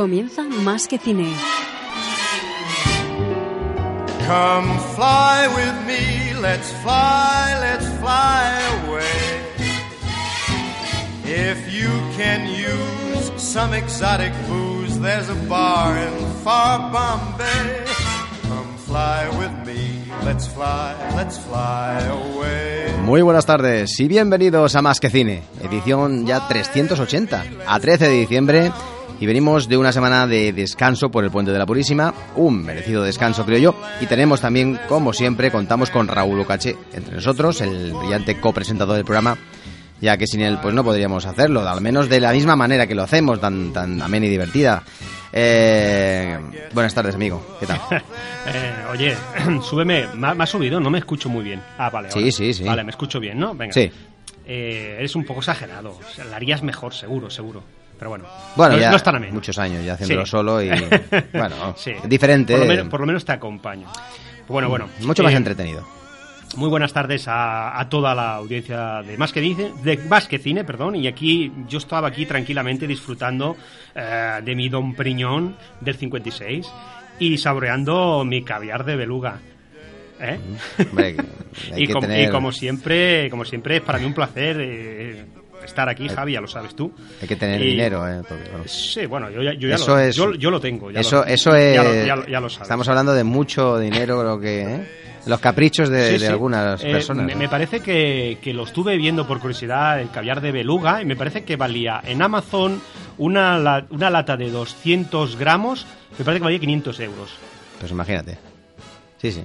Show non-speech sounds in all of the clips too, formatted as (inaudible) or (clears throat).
Comienza Más que Cine. Come fly with me, let's fly, let's fly away. If you can use some exotic booze, there's a bar in far Bombay. Come fly with me, let's fly, let's fly away. Muy buenas tardes y bienvenidos a Más que Cine, edición ya 380, a 13 de diciembre. Y venimos de una semana de descanso por el Puente de la Purísima, un merecido descanso creo yo, y tenemos también, como siempre, contamos con Raúl Ocache entre nosotros, el brillante copresentador del programa, ya que sin él pues no podríamos hacerlo, al menos de la misma manera que lo hacemos, tan, tan amena y divertida. Eh, buenas tardes, amigo. ¿Qué tal? (laughs) Eh, oye, (clears throat) súbeme. Me ha, subido, no me escucho muy bien. Ah, vale. Sí, sí, sí. Vale, me escucho bien, ¿no? Venga. Sí. Eh, eres un poco exagerado. O sea, la harías mejor, seguro, seguro. Pero bueno. Bueno, no, ya no es muchos años ya haciéndolo Sí. solo y (laughs) bueno, Sí. diferente, Por lo, menos, por lo menos te acompaño. Bueno, bueno. mucho más Eh, entretenido. Muy buenas tardes a, a toda la audiencia de Más que Dice, de Más que Cine, perdón. Y aquí yo estaba aquí tranquilamente disfrutando eh, de mi Don Priñón del 56 y saboreando mi caviar de beluga. ¿Eh? Hombre, (laughs) y, como, tener- y como siempre, como siempre es para mí un placer eh, estar aquí, Javi, ya lo sabes tú. Hay que tener Y- dinero, eh, porque, bueno. Sí, bueno, yo ya, yo ya Eso lo, es- yo, yo lo tengo. ya Eso, lo- eso es. Ya lo, ya lo- ya lo sabes. Estamos hablando de mucho dinero, creo que. ¿eh? Los caprichos de, Sí, de sí. algunas Eh, personas. me, ¿no? me parece que, que lo estuve viendo por curiosidad, el caviar de beluga, y me parece que valía en Amazon una, una lata de 200 gramos, me parece que valía 500 euros. Pues imagínate. Sí, sí.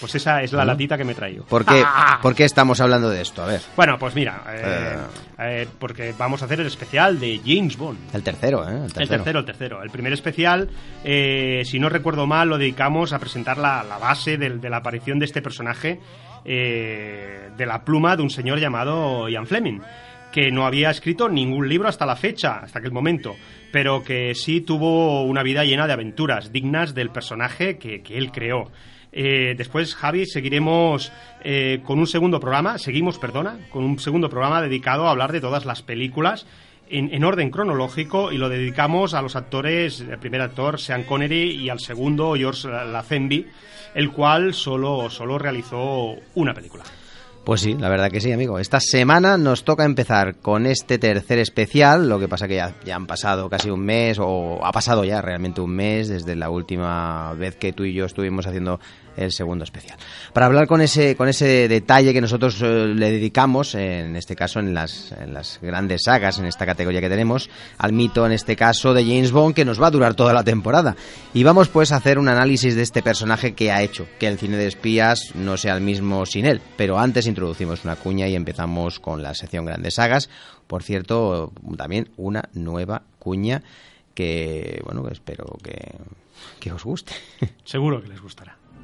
Pues esa es la latita que me he traído. ¿Por qué, ¡Ah! por qué estamos hablando de esto? A ver. Bueno, pues mira, eh, eh, porque vamos a hacer el especial de James Bond. El tercero, ¿eh? El tercero. El tercero, el tercero. El primer especial, eh, si no recuerdo mal, lo dedicamos a presentar la, la base del- de, la aparición de este personaje eh, de la pluma de un señor llamado Ian Fleming, que no había escrito ningún libro hasta la fecha, hasta aquel momento, pero que sí tuvo una vida llena de aventuras dignas del personaje que, que él creó. Eh, después, Javi, seguiremos eh, con un segundo programa, seguimos, perdona, con un segundo programa dedicado a hablar de todas las películas en, en orden cronológico y lo dedicamos a los actores, el primer actor, Sean Connery, y al segundo, George Lazenby, el cual solo, solo realizó una película. Pues sí, la verdad que sí, amigo. Esta semana nos toca empezar con este tercer especial, lo que pasa que ya, ya han pasado casi un mes, o ha pasado ya realmente un mes desde la última vez que tú y yo estuvimos haciendo el segundo especial. Para hablar con ese, con ese detalle que nosotros eh, le dedicamos, en este caso en las, grandes sagas, en esta categoría que tenemos, al mito, en este caso, de James Bond, que nos va a durar toda la temporada. Y vamos pues a hacer un análisis de este personaje que ha hecho que el cine de espías no sea el mismo sin él. Pero antes introducimos una cuña y empezamos con la sección grandes sagas. Por cierto, también una nueva cuña que, bueno, espero que, que os guste. Seguro que les gustará.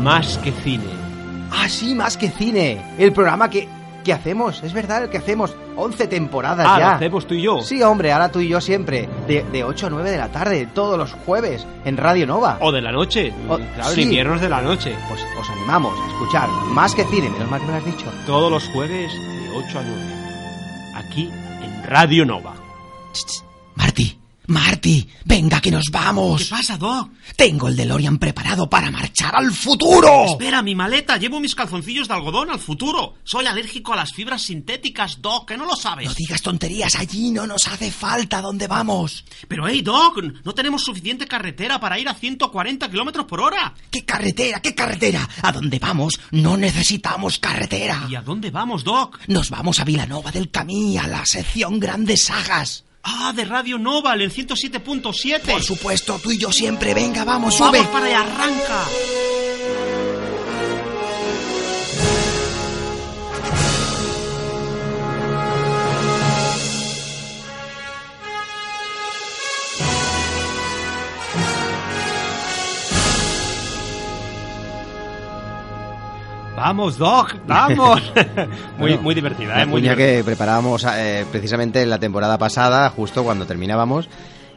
Más que cine. Ah, sí, más que cine. El programa que, que hacemos, es verdad, el que hacemos. 11 temporadas Ah, ya. lo hacemos tú y yo. Sí, hombre, ahora tú y yo siempre. De, de 8 a 9 de la tarde, todos los jueves, en Radio Nova. O de la noche. O- claro, sí. en inviernos de la noche. Pues os animamos a escuchar más que cine, menos mal que me lo has dicho. Todos los jueves de 8 a 9. Aquí en Radio Nova. Marty, Marty, venga que nos vamos. ¿Qué pasa, Doc? Tengo el DeLorean preparado para marchar al futuro. Espera, mi maleta. Llevo mis calzoncillos de algodón al futuro. Soy alérgico a las fibras sintéticas, Doc, que no lo sabes. No digas tonterías, allí no nos hace falta dónde vamos. Pero, hey, Doc, no tenemos suficiente carretera para ir a 140 kilómetros por hora. ¿Qué carretera? ¿Qué carretera? A dónde vamos no necesitamos carretera. ¿Y a dónde vamos, Doc? Nos vamos a Vilanova del Camí, a la sección Grandes Sagas. Ah, de Radio Nova, el 107.7. Por supuesto, tú y yo siempre. Venga, vamos, sube. Vamos para allá, arranca. Vamos, Dog, vamos. (laughs) muy, Bueno, muy divertida, La ¿eh? Muy cuña divertida. que preparábamos eh, precisamente en la temporada pasada, justo cuando terminábamos,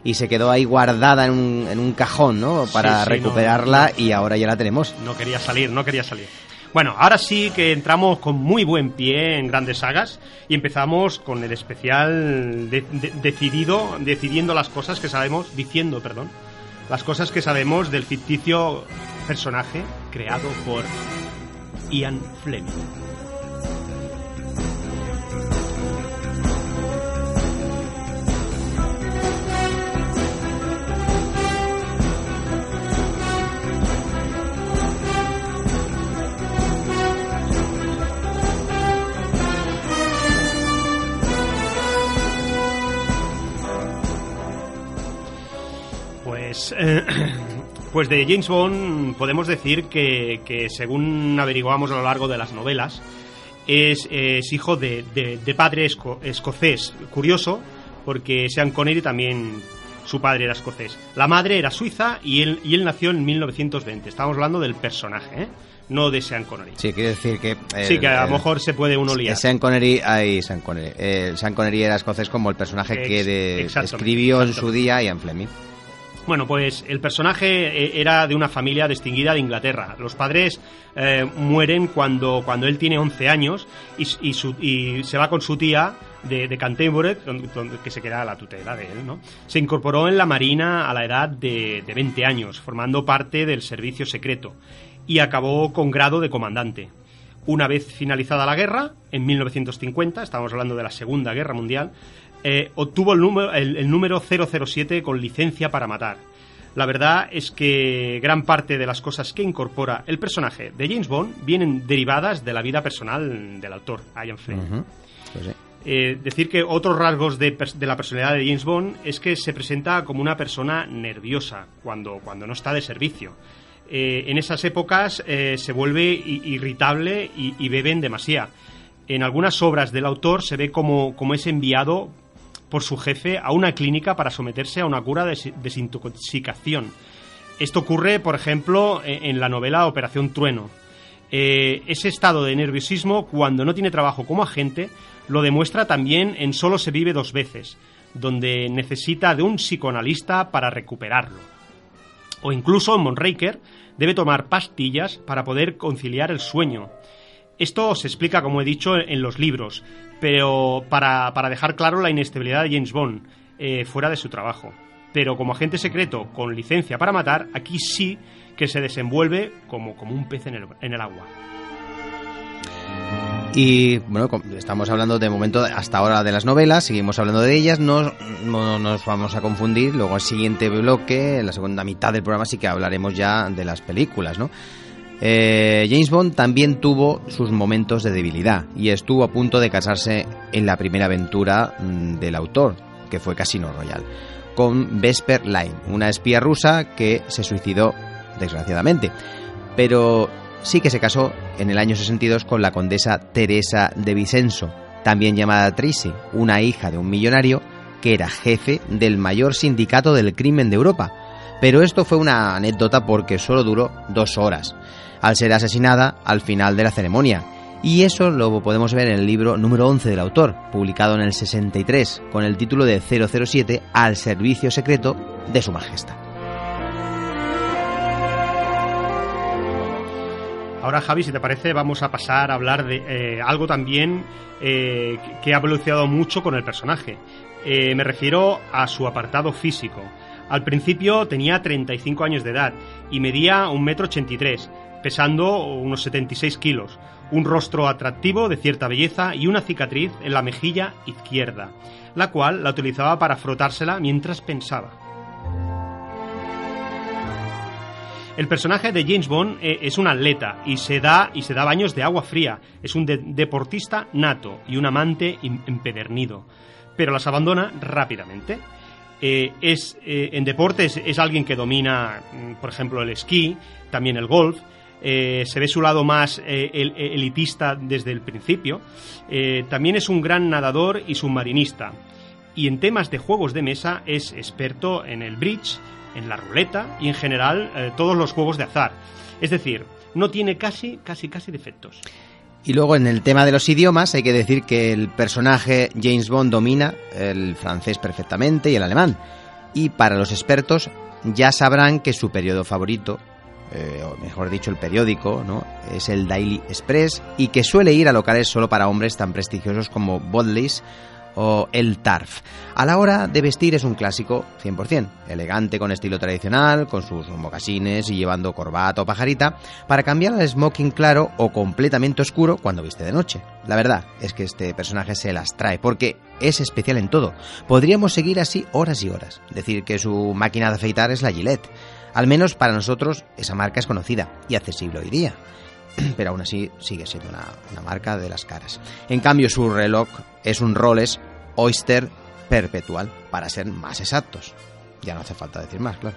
y se quedó ahí guardada en un, en un cajón, ¿no? Para Sí, sí, recuperarla y ahora ya la tenemos. No quería salir, no quería salir. Bueno, ahora sí que entramos con muy buen pie en grandes sagas y empezamos con el especial de- de- decidido, decidiendo las cosas que sabemos, diciendo, perdón, las cosas que sabemos del ficticio personaje creado por Ian Fleming. Pues, eh, (clears throat) pues de James Bond podemos decir que, que según averiguamos a lo largo de las novelas, es, es hijo de, de- de padre esco- escocés. Curioso, porque Sean Connery también, su padre era escocés. La madre era suiza y él, y él nació en 1920. Estamos hablando del personaje, ¿eh? no de Sean Connery. Sí, quiere decir que... el- sí, que a lo mejor se puede uno liar. Sean Connery, ay, Sean Connery. Eh, Sean Connery era escocés como el personaje Ex- que de- escribió en su día Ian Fleming. Bueno, pues el personaje eh, era de una familia distinguida de Inglaterra. Los padres eh, mueren cuando, cuando él tiene 11 años y, se va con su tía de, de Canterbury, que se queda a la tutela de él, ¿no? Se incorporó en la Marina a la edad de, de 20 años, formando parte del servicio secreto, y acabó con grado de comandante. Una vez finalizada la guerra, en 1950, estamos hablando de la Segunda Guerra Mundial, eh, obtuvo el número, el, el número 007 con licencia para matar. La verdad es que gran parte de las cosas que incorpora el personaje de James Bond vienen derivadas de la vida personal del autor, Ian Fleming. Pues sí. Eh, decir que otros rasgos de, de la personalidad de James Bond es que se presenta como una persona nerviosa cuando, cuando no está de servicio. Eh, en esas épocas eh, se vuelve irritable y, y bebe en demasía. En algunas obras del autor se ve como, como es enviado por su jefe a una clínica para someterse a una cura de des- desintoxicación. Esto ocurre, por ejemplo, e- en la novela Operación Trueno. Eh, ese estado de nerviosismo, cuando no tiene trabajo como agente, lo demuestra también en Solo se vive dos veces, donde necesita de un psicoanalista para recuperarlo. O incluso en Monraker debe tomar pastillas para poder conciliar el sueño. Esto se explica, como he dicho, en los libros, pero para, para dejar claro la inestabilidad de James Bond eh, fuera de su trabajo. Pero como agente secreto con licencia para matar, aquí sí que se desenvuelve como, como un pez en el, en el agua. Y bueno, estamos hablando de momento hasta ahora de las novelas, seguimos hablando de ellas, no, no nos vamos a confundir. Luego, al siguiente bloque, en la segunda mitad del programa, sí que hablaremos ya de las películas, ¿no? Eh, James Bond también tuvo sus momentos de debilidad y estuvo a punto de casarse en la primera aventura mm, del autor, que fue Casino Royale, con Vesper Line, una espía rusa que se suicidó desgraciadamente. Pero sí que se casó en el año 62 con la condesa Teresa de Vicenzo, también llamada Tracy, una hija de un millonario que era jefe del mayor sindicato del crimen de Europa. Pero esto fue una anécdota porque solo duró dos horas, al ser asesinada al final de la ceremonia. Y eso lo podemos ver en el libro número 11 del autor, publicado en el 63, con el título de 007 al servicio secreto de su majestad. Ahora, Javi, si te parece, vamos a pasar a hablar de eh, algo también eh, que- ha evolucionado mucho con el personaje. Eh, me refiero a su apartado físico. Al principio tenía 35 años de edad y medía 1,83 m, pesando unos 76 kilos, un rostro atractivo de cierta belleza y una cicatriz en la mejilla izquierda, la cual la utilizaba para frotársela mientras pensaba. El personaje de James Bond eh, es un atleta y se da y se da baños de agua fría. Es un de- deportista nato y un amante em- empedernido, pero las abandona rápidamente. Eh, es eh, en deportes es alguien que domina, mm, por ejemplo, el esquí, también el golf. Eh, se ve su lado más eh, el- elitista desde el principio. Eh, también es un gran nadador y submarinista. Y en temas de juegos de mesa es experto en el bridge, en la ruleta y en general eh, todos los juegos de azar. Es decir, No tiene casi, casi, casi defectos. Y luego en el tema de los idiomas hay que decir que el personaje James Bond domina el francés perfectamente y el alemán. Y para los expertos ya sabrán que su periodo favorito, eh, o mejor dicho el periódico, ¿no? es el Daily Express y que suele ir a locales solo para hombres tan prestigiosos como Bodley's o el Tarf. A la hora de vestir es un clásico 100%, elegante con estilo tradicional, con sus mocasines y llevando corbata o pajarita, para cambiar al smoking claro o completamente oscuro cuando viste de noche. La verdad es que este personaje se las trae porque es especial en todo. Podríamos seguir así horas y horas, decir que su máquina de afeitar es la Gillette. Al menos para nosotros esa marca es conocida y accesible hoy día (clears throat) pero aún así sigue siendo una, marca de las caras. En cambio, su reloj es un Rolex Oyster Perpetual, para ser más exactos. Ya no hace falta decir más, claro.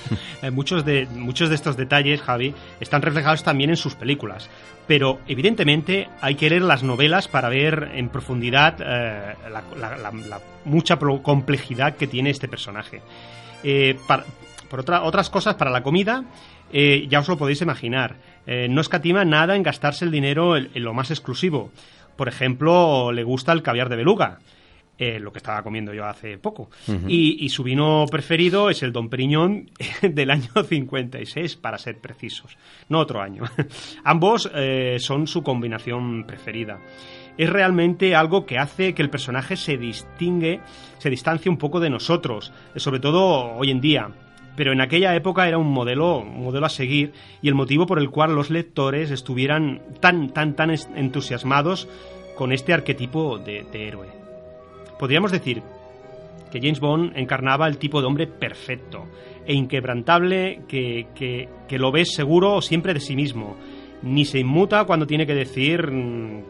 (laughs) muchos, de, muchos de estos detalles, Javi, están reflejados también en sus películas. Pero evidentemente hay que leer las novelas para ver en profundidad eh, la, mucha complejidad que tiene este personaje. Eh, por otra, otras cosas, para la comida, eh, ya os lo podéis imaginar. Eh, no escatima nada en gastarse el dinero en, en, lo más exclusivo. Por ejemplo, le gusta el caviar de beluga. Eh, lo que estaba comiendo yo hace poco. Uh -huh. y, y, su vino preferido es el Don Periñón (laughs) del año 56, para ser precisos, no otro año. (laughs) Ambos son su combinación preferida. Es realmente algo que hace que el personaje se distingue, se distancie un poco de nosotros, sobre todo hoy en día. Pero en aquella época era un modelo, modelo a seguir y el motivo por el cual los lectores estuvieran tan, tan, tan entusiasmados con este arquetipo de, héroe. Podríamos decir que James Bond encarnaba el tipo de hombre perfecto e inquebrantable que, que, lo ves seguro siempre de sí mismo. Ni se inmuta cuando tiene que decir,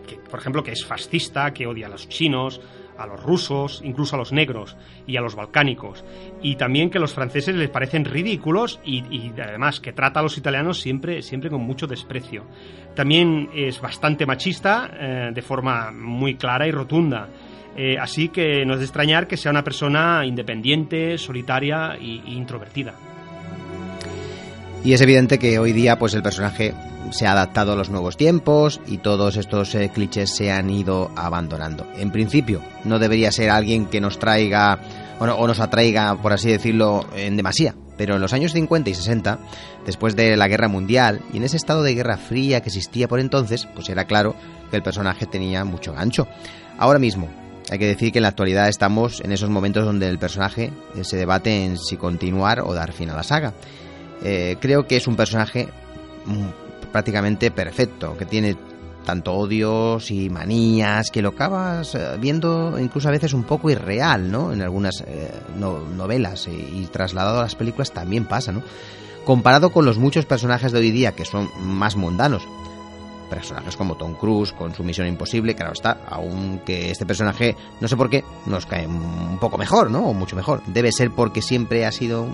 que, por ejemplo, que es fascista, que odia a los chinos, a los rusos, incluso a los negros y a los balcánicos. Y también que los franceses les parecen ridículos y, además que trata a los italianos siempre, siempre con mucho desprecio. También es bastante machista, eh, de forma muy clara y rotunda. Eh, así que no es de extrañar que sea una persona independiente, solitaria e introvertida. Y es evidente que hoy día pues el personaje se ha adaptado a los nuevos tiempos y todos estos eh, clichés se han ido abandonando. En principio, no debería ser alguien que nos traiga o, o nos atraiga, por así decirlo, en demasía. Pero en los años 50 y 60, después de la guerra mundial y en ese estado de guerra fría que existía por entonces, pues era claro que el personaje tenía mucho gancho. Ahora mismo, hay que decir que en la actualidad estamos en esos momentos donde el personaje se debate en si continuar o dar fin a la saga. Eh, creo que es un personaje prácticamente perfecto, que tiene tanto odios y manías que lo acabas viendo incluso a veces un poco irreal, ¿no? En algunas eh, no, novelas y, y, trasladado a las películas también pasa, ¿no? Comparado con los muchos personajes de hoy día que son más mundanos, personajes como Tom Cruise con su Misión Imposible, claro está, aunque este personaje, no sé por qué, nos cae un poco mejor, ¿no? O mucho mejor. Debe ser porque siempre ha sido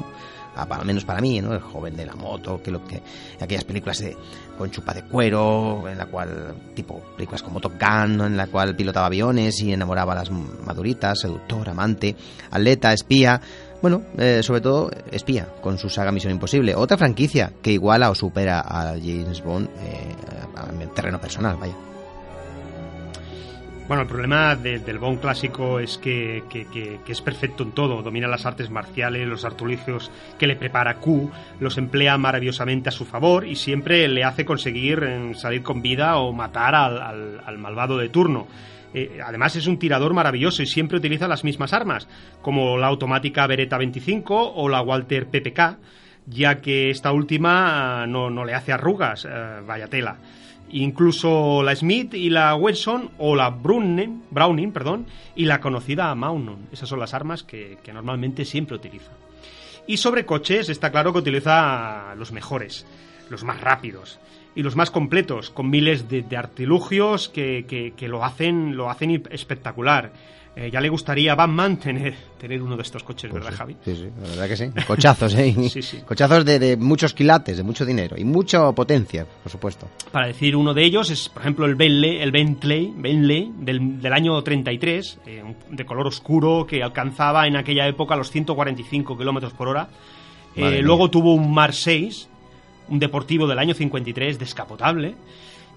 al menos para mí, ¿no? El joven de la moto, que lo que aquellas películas de, con chupa de cuero, en la cual tipo películas como Top Gun, en la cual pilotaba aviones y enamoraba a las maduritas, seductor, amante, atleta, espía. Bueno, eh, sobre todo espía, con su saga Misión Imposible. Otra franquicia que iguala o supera a James Bond eh, en terreno personal, vaya. Bueno, el problema de, del Bond clásico es que, es perfecto en todo. Domina las artes marciales, los artilugios que le prepara Q, los emplea maravillosamente a su favor y siempre le hace conseguir eh, salir con vida o matar al, al, al malvado de turno. Eh, además es un tirador maravilloso y siempre utiliza las mismas armas, como la automática Beretta 25 o la Walter PPK, ya que esta última no, no le hace arrugas, eh, vaya tela. Incluso la Smith y la Wilson o la Browning, Browning perdón, y la conocida Magnum. Esas son las armas que, normalmente siempre utiliza. Y sobre coches está claro que utiliza los mejores, los más rápidos y los más completos, con miles de, de artilugios que, que, que, lo, hacen, lo hacen espectacular. Eh, ya le gustaría a Batman tener, tener uno de estos coches, pues ¿verdad, sí, Javi? Sí, sí, la verdad que sí. (laughs) Cochazos, ¿eh? (laughs) sí, sí. Cochazos de, de, muchos quilates, de mucho dinero y mucha potencia, por supuesto. Para decir uno de ellos es, por ejemplo, el Bentley, el Bentley, Bentley del, del año 33, eh, de color oscuro, que alcanzaba en aquella época los 145 kilómetros por hora. Eh, luego tuvo un Mar 6, un deportivo del año 53 descapotable.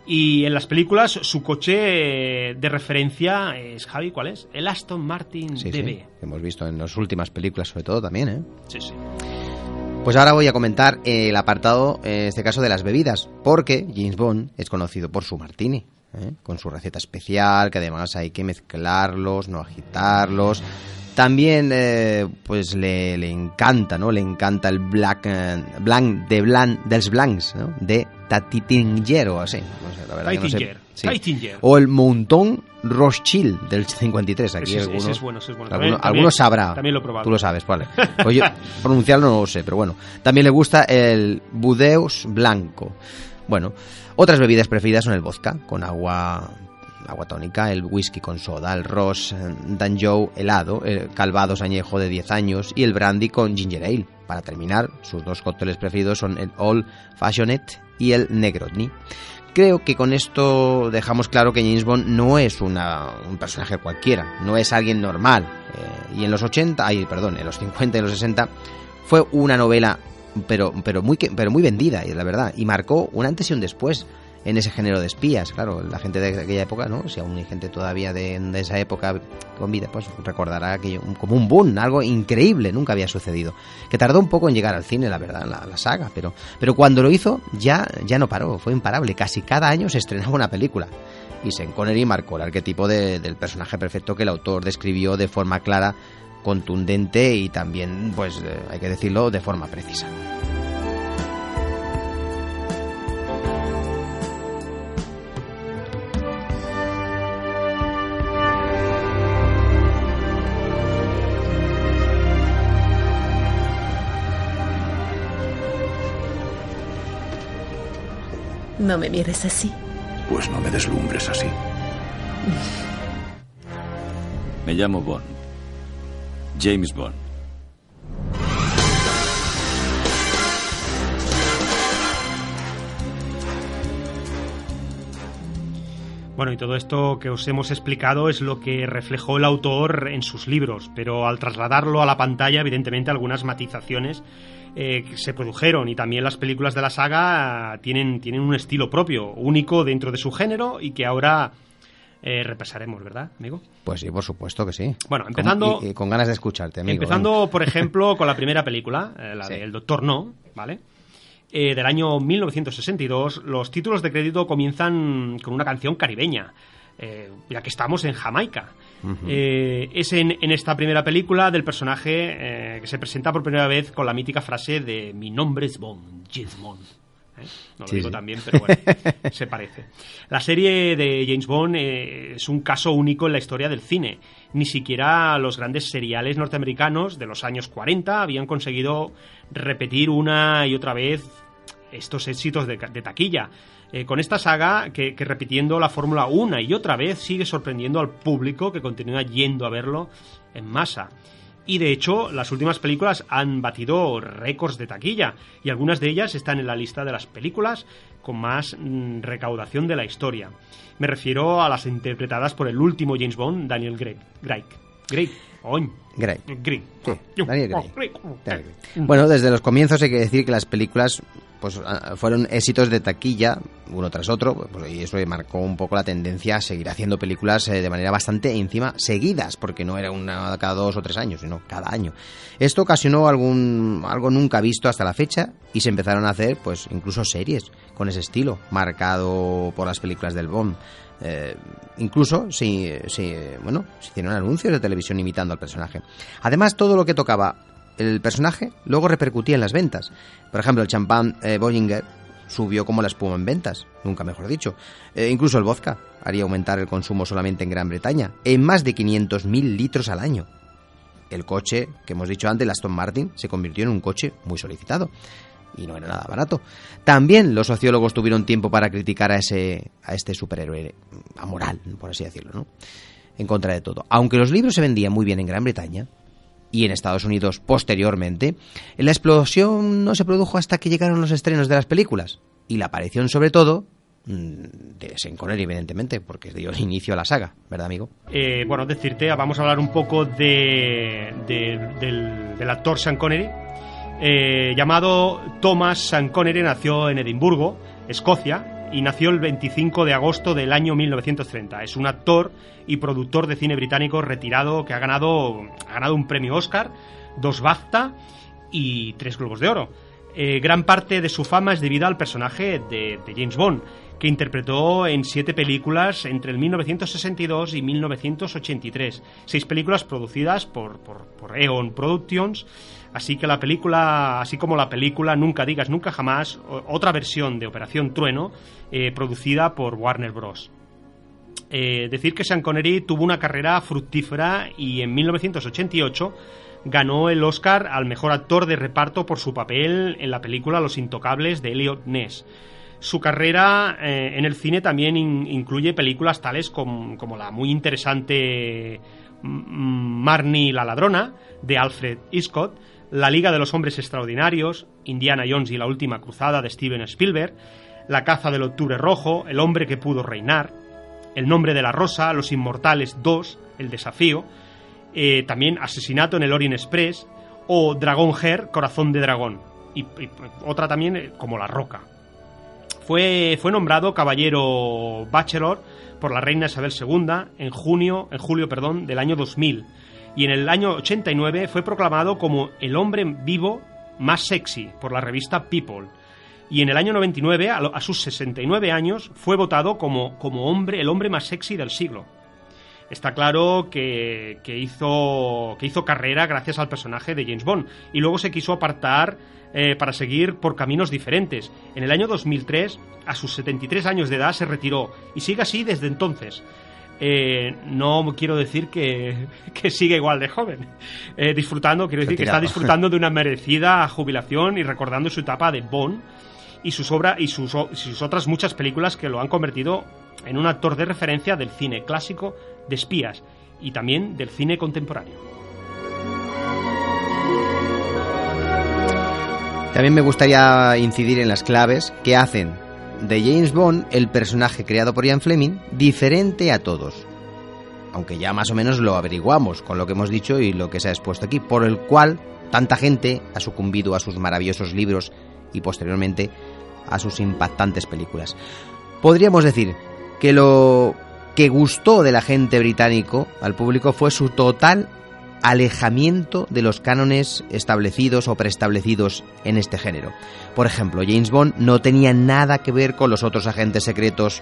Y en las películas su coche eh, de referencia es, Javi, ¿cuál es? El Aston Martin Sí, DB. sí, hemos visto en las últimas películas sobre todo también, ¿eh? Sí, sí. Pues ahora voy a comentar el apartado, en este caso, de las bebidas, porque James Bond es conocido por su martini, ¿eh? con su receta especial, que además hay que mezclarlos, no agitarlos. También, eh, pues le, le encanta, ¿no? Le encanta el black, eh, blanc de blanc, dels blancs, ¿no? De Tatitinger o así. No sé, la verdad que no sé. Taittinger, Sí. Taittinger. O el Monton Rothschild del 53. Aquí Ese es- ese algunos, es bueno, ese es bueno. algunos, También- algunos sabrá. también lo he probado. Tú lo sabes, vale. (laughs) Pues yo pronunciarlo no lo sé, pero bueno. También le gusta el Budeus blanco. Bueno, otras bebidas preferidas son el vodka con agua agua tónica, el whisky con soda, el Ross eh, Danjou helado, el Calvados añejo de 10 años y el brandy con ginger ale. Para terminar, sus dos cócteles preferidos son el Old Fashioned y el Negroni. Creo que con esto dejamos claro que James Bond no es una- un personaje cualquiera, no es alguien normal. Eh, y en los 80, ay, perdón, en los 50 y los 60 fue una novela pero, pero, muy, pero muy vendida, la verdad, y marcó un antes y un después en ese género de espías. Claro, la gente de aquella época, ¿no? Si aún hay gente todavía de, esa época con vida, pues recordará aquello como un boom, algo increíble, nunca había sucedido. Que tardó un poco en llegar al cine, la verdad, la, la saga, pero, pero cuando lo hizo ya, ya no paró, fue imparable. Casi cada año se estrenaba una película. Y Sean Connery marcó el arquetipo de- del personaje perfecto que el autor describió de forma clara, contundente y también, pues eh, hay que decirlo, de forma precisa. No me mires así. Pues no me deslumbres así. Me llamo Bond. James Bond. Bueno, y todo esto que os hemos explicado es lo que reflejó el autor en sus libros, pero al trasladarlo a la pantalla, evidentemente algunas matizaciones eh, que se produjeron y también las películas de la saga tienen, tienen un estilo propio, único dentro de su género y que ahora eh, repasaremos, ¿verdad, amigo? Pues sí, por supuesto que sí. Bueno, empezando- Con, y- y con ganas de escucharte, amigo. Empezando, por ejemplo, con la primera película, eh, la Sí. del Doctor No, ¿vale? Eh, del año 1962, los títulos de crédito comienzan con una canción caribeña, eh, ya que estamos en Jamaica. Eh, es en, en esta primera película del personaje eh, que se presenta por primera vez con la mítica frase de mi nombre es Bond, James Bond. No lo Sí, digo sí. también, pero bueno, (laughs) se parece. La serie de James Bond es un caso único en la historia del cine. Ni siquiera los grandes seriales norteamericanos de los años 40 habían conseguido repetir una y otra vez estos éxitos de, de taquilla. Eh, con esta saga, que, que repitiendo la fórmula una y otra vez, sigue sorprendiendo al público que continúa yendo a verlo en masa. Y de hecho, las últimas películas han batido récords de taquilla, y algunas de ellas están en la lista de las películas con más mm, recaudación de la historia. Me refiero a las interpretadas por el último James Bond, Daniel Craig. Craig. Craig. Oy. Grey. Craig. Sí, Daniel Craig. Bueno, desde los comienzos hay que decir que las películas pues ah, fueron éxitos de taquilla uno tras otro pues, y eso marcó un poco la tendencia a seguir haciendo películas eh, de manera bastante encima seguidas porque no era una cada dos o tres años sino cada año esto ocasionó algún algo nunca visto hasta la fecha y se empezaron a hacer pues incluso series con ese estilo marcado por las películas del Bond eh, incluso si, si, bueno, se hicieron anuncios de televisión imitando al personaje. Además, todo lo que tocaba el personaje luego repercutía en las ventas. Por ejemplo, el champán eh, Bollinger subió como la espuma en ventas, nunca mejor dicho. Eh, incluso el vodka haría aumentar el consumo solamente en Gran Bretaña, en más de 500.000 litros al año. El coche, que hemos dicho antes, el Aston Martin, se convirtió en un coche muy solicitado y no era nada barato. También los sociólogos tuvieron tiempo para criticar a ese a este superhéroe amoral, por así decirlo, ¿no? En contra de todo. Aunque los libros se vendían muy bien en Gran Bretaña y en Estados Unidos posteriormente, la explosión no se produjo hasta que llegaron los estrenos de las películas. Y la aparición sobre todo mm, de Sean Connery, evidentemente, porque dio (laughs) inicio a la saga, ¿verdad, amigo? Eh, bueno, decirte, vamos a hablar un poco de, de- del, del actor Sean Connery, Eh, llamado Thomas Sean Connery nació en Edimburgo, Escocia, y nació el 25 de agosto del año 1930. Es un actor y productor de cine británico retirado que ha ganado, ha ganado un premio Oscar, dos BAFTA y tres Globos de Oro. Eh, gran parte de su fama es debida al personaje de, de James Bond, que interpretó en siete películas entre el 1962 y 1983. Seis películas producidas por, por, por Eon Productions. Así que la película, así como la película Nunca digas nunca jamás, otra versión de Operación Trueno, eh, producida por Warner Bros. Eh, decir que Sean Connery tuvo una carrera fructífera y en 1988 ganó el Oscar al mejor actor de reparto por su papel en la película Los Intocables de Elliot Ness. Su carrera eh, en el cine también in- incluye películas tales com- como la muy interesante Marnie la ladrona de Alfred Hitchcock, La Liga de los Hombres Extraordinarios, Indiana Jones y la Última Cruzada de Steven Spielberg, La Caza del Octubre Rojo, El Hombre que pudo reinar, El Nombre de la Rosa, Los Inmortales 2, El Desafío, eh, también Asesinato en el Orient Express o Dragón Hair, Corazón de Dragón, y, y otra también eh, como La Roca. Fue, fue nombrado caballero bachelor por la reina Isabel II en junio, en julio, perdón, del año 2000 y en el año 89 fue proclamado como el hombre vivo más sexy por la revista People. Y en el año 99, a, sus 69 años, fue votado como, como hombre, el hombre más sexy del siglo. Está claro que, que hizo, que hizo carrera gracias al personaje de James Bond y luego se quiso apartar eh, para seguir por caminos diferentes. En el año 2003, a sus 73 años de edad, se retiró y sigue así desde entonces. Eh, no quiero decir que, que sigue igual de joven. Eh, disfrutando, quiero decir que está disfrutando de una (laughs) merecida jubilación y recordando su etapa de Bond y sus obras y sus otras muchas películas que lo han convertido en un actor de referencia del cine clásico de espías y también del cine contemporáneo. También me gustaría incidir en las claves que hacen de James Bond el personaje creado por Ian Fleming diferente a todos. Aunque ya más o menos lo averiguamos con lo que hemos dicho y lo que se ha expuesto aquí, por el cual tanta gente ha sucumbido a sus maravillosos libros y posteriormente a sus impactantes películas. Podríamos decir que lo que gustó del agente británico al público fue su total alejamiento de los cánones establecidos o preestablecidos en este género. Por ejemplo, James Bond no tenía nada que ver con los otros agentes secretos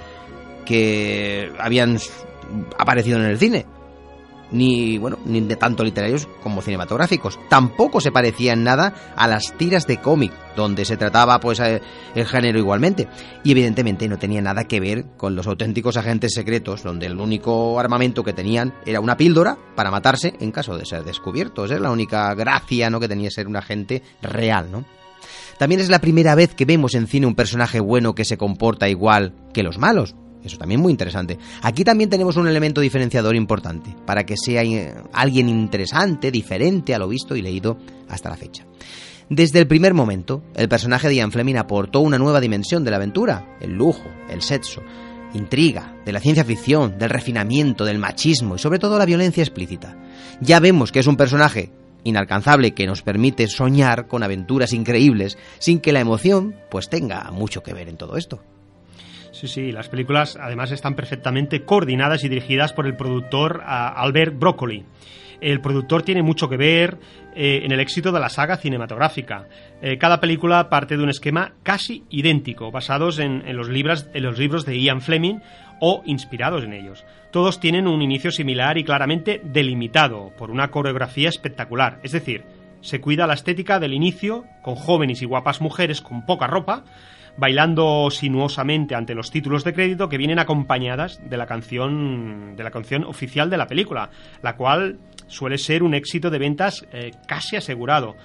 que habían aparecido en el cine. Ni, bueno, ni de tanto literarios como cinematográficos. Tampoco se parecía en nada a las tiras de cómic, donde se trataba pues eh, el género igualmente. Y evidentemente no tenía nada que ver con los auténticos agentes secretos, donde el único armamento que tenían era una píldora para matarse en caso de ser descubiertos. Es la única gracia ¿no? que tenía ser un agente real, ¿no? También es la primera vez que vemos en cine un personaje bueno que se comporta igual que los malos. Eso también muy interesante. Aquí también tenemos un elemento diferenciador importante, para que sea eh, alguien interesante, diferente a lo visto y leído hasta la fecha. Desde el primer momento, el personaje de Ian Fleming aportó una nueva dimensión de la aventura, el lujo, el sexo, intriga, de la ciencia ficción, del refinamiento, del machismo y sobre todo la violencia explícita. Ya vemos que es un personaje inalcanzable que nos permite soñar con aventuras increíbles sin que la emoción pues tenga mucho que ver en todo esto. Sí, sí, las películas además están perfectamente coordinadas y dirigidas por el productor Albert Broccoli. El productor tiene mucho que ver eh, en el éxito de la saga cinematográfica. Eh, cada película parte de un esquema casi idéntico, basados en, los en los libros de Ian Fleming o inspirados en ellos. Todos tienen un inicio similar y claramente delimitado por una coreografía espectacular. Es decir, se cuida la estética del inicio, con jóvenes y guapas mujeres con poca ropa, bailando sinuosamente ante los títulos de crédito que vienen acompañadas de la canción de la canción oficial de la película, la cual suele ser un éxito de ventas eh, casi asegurado,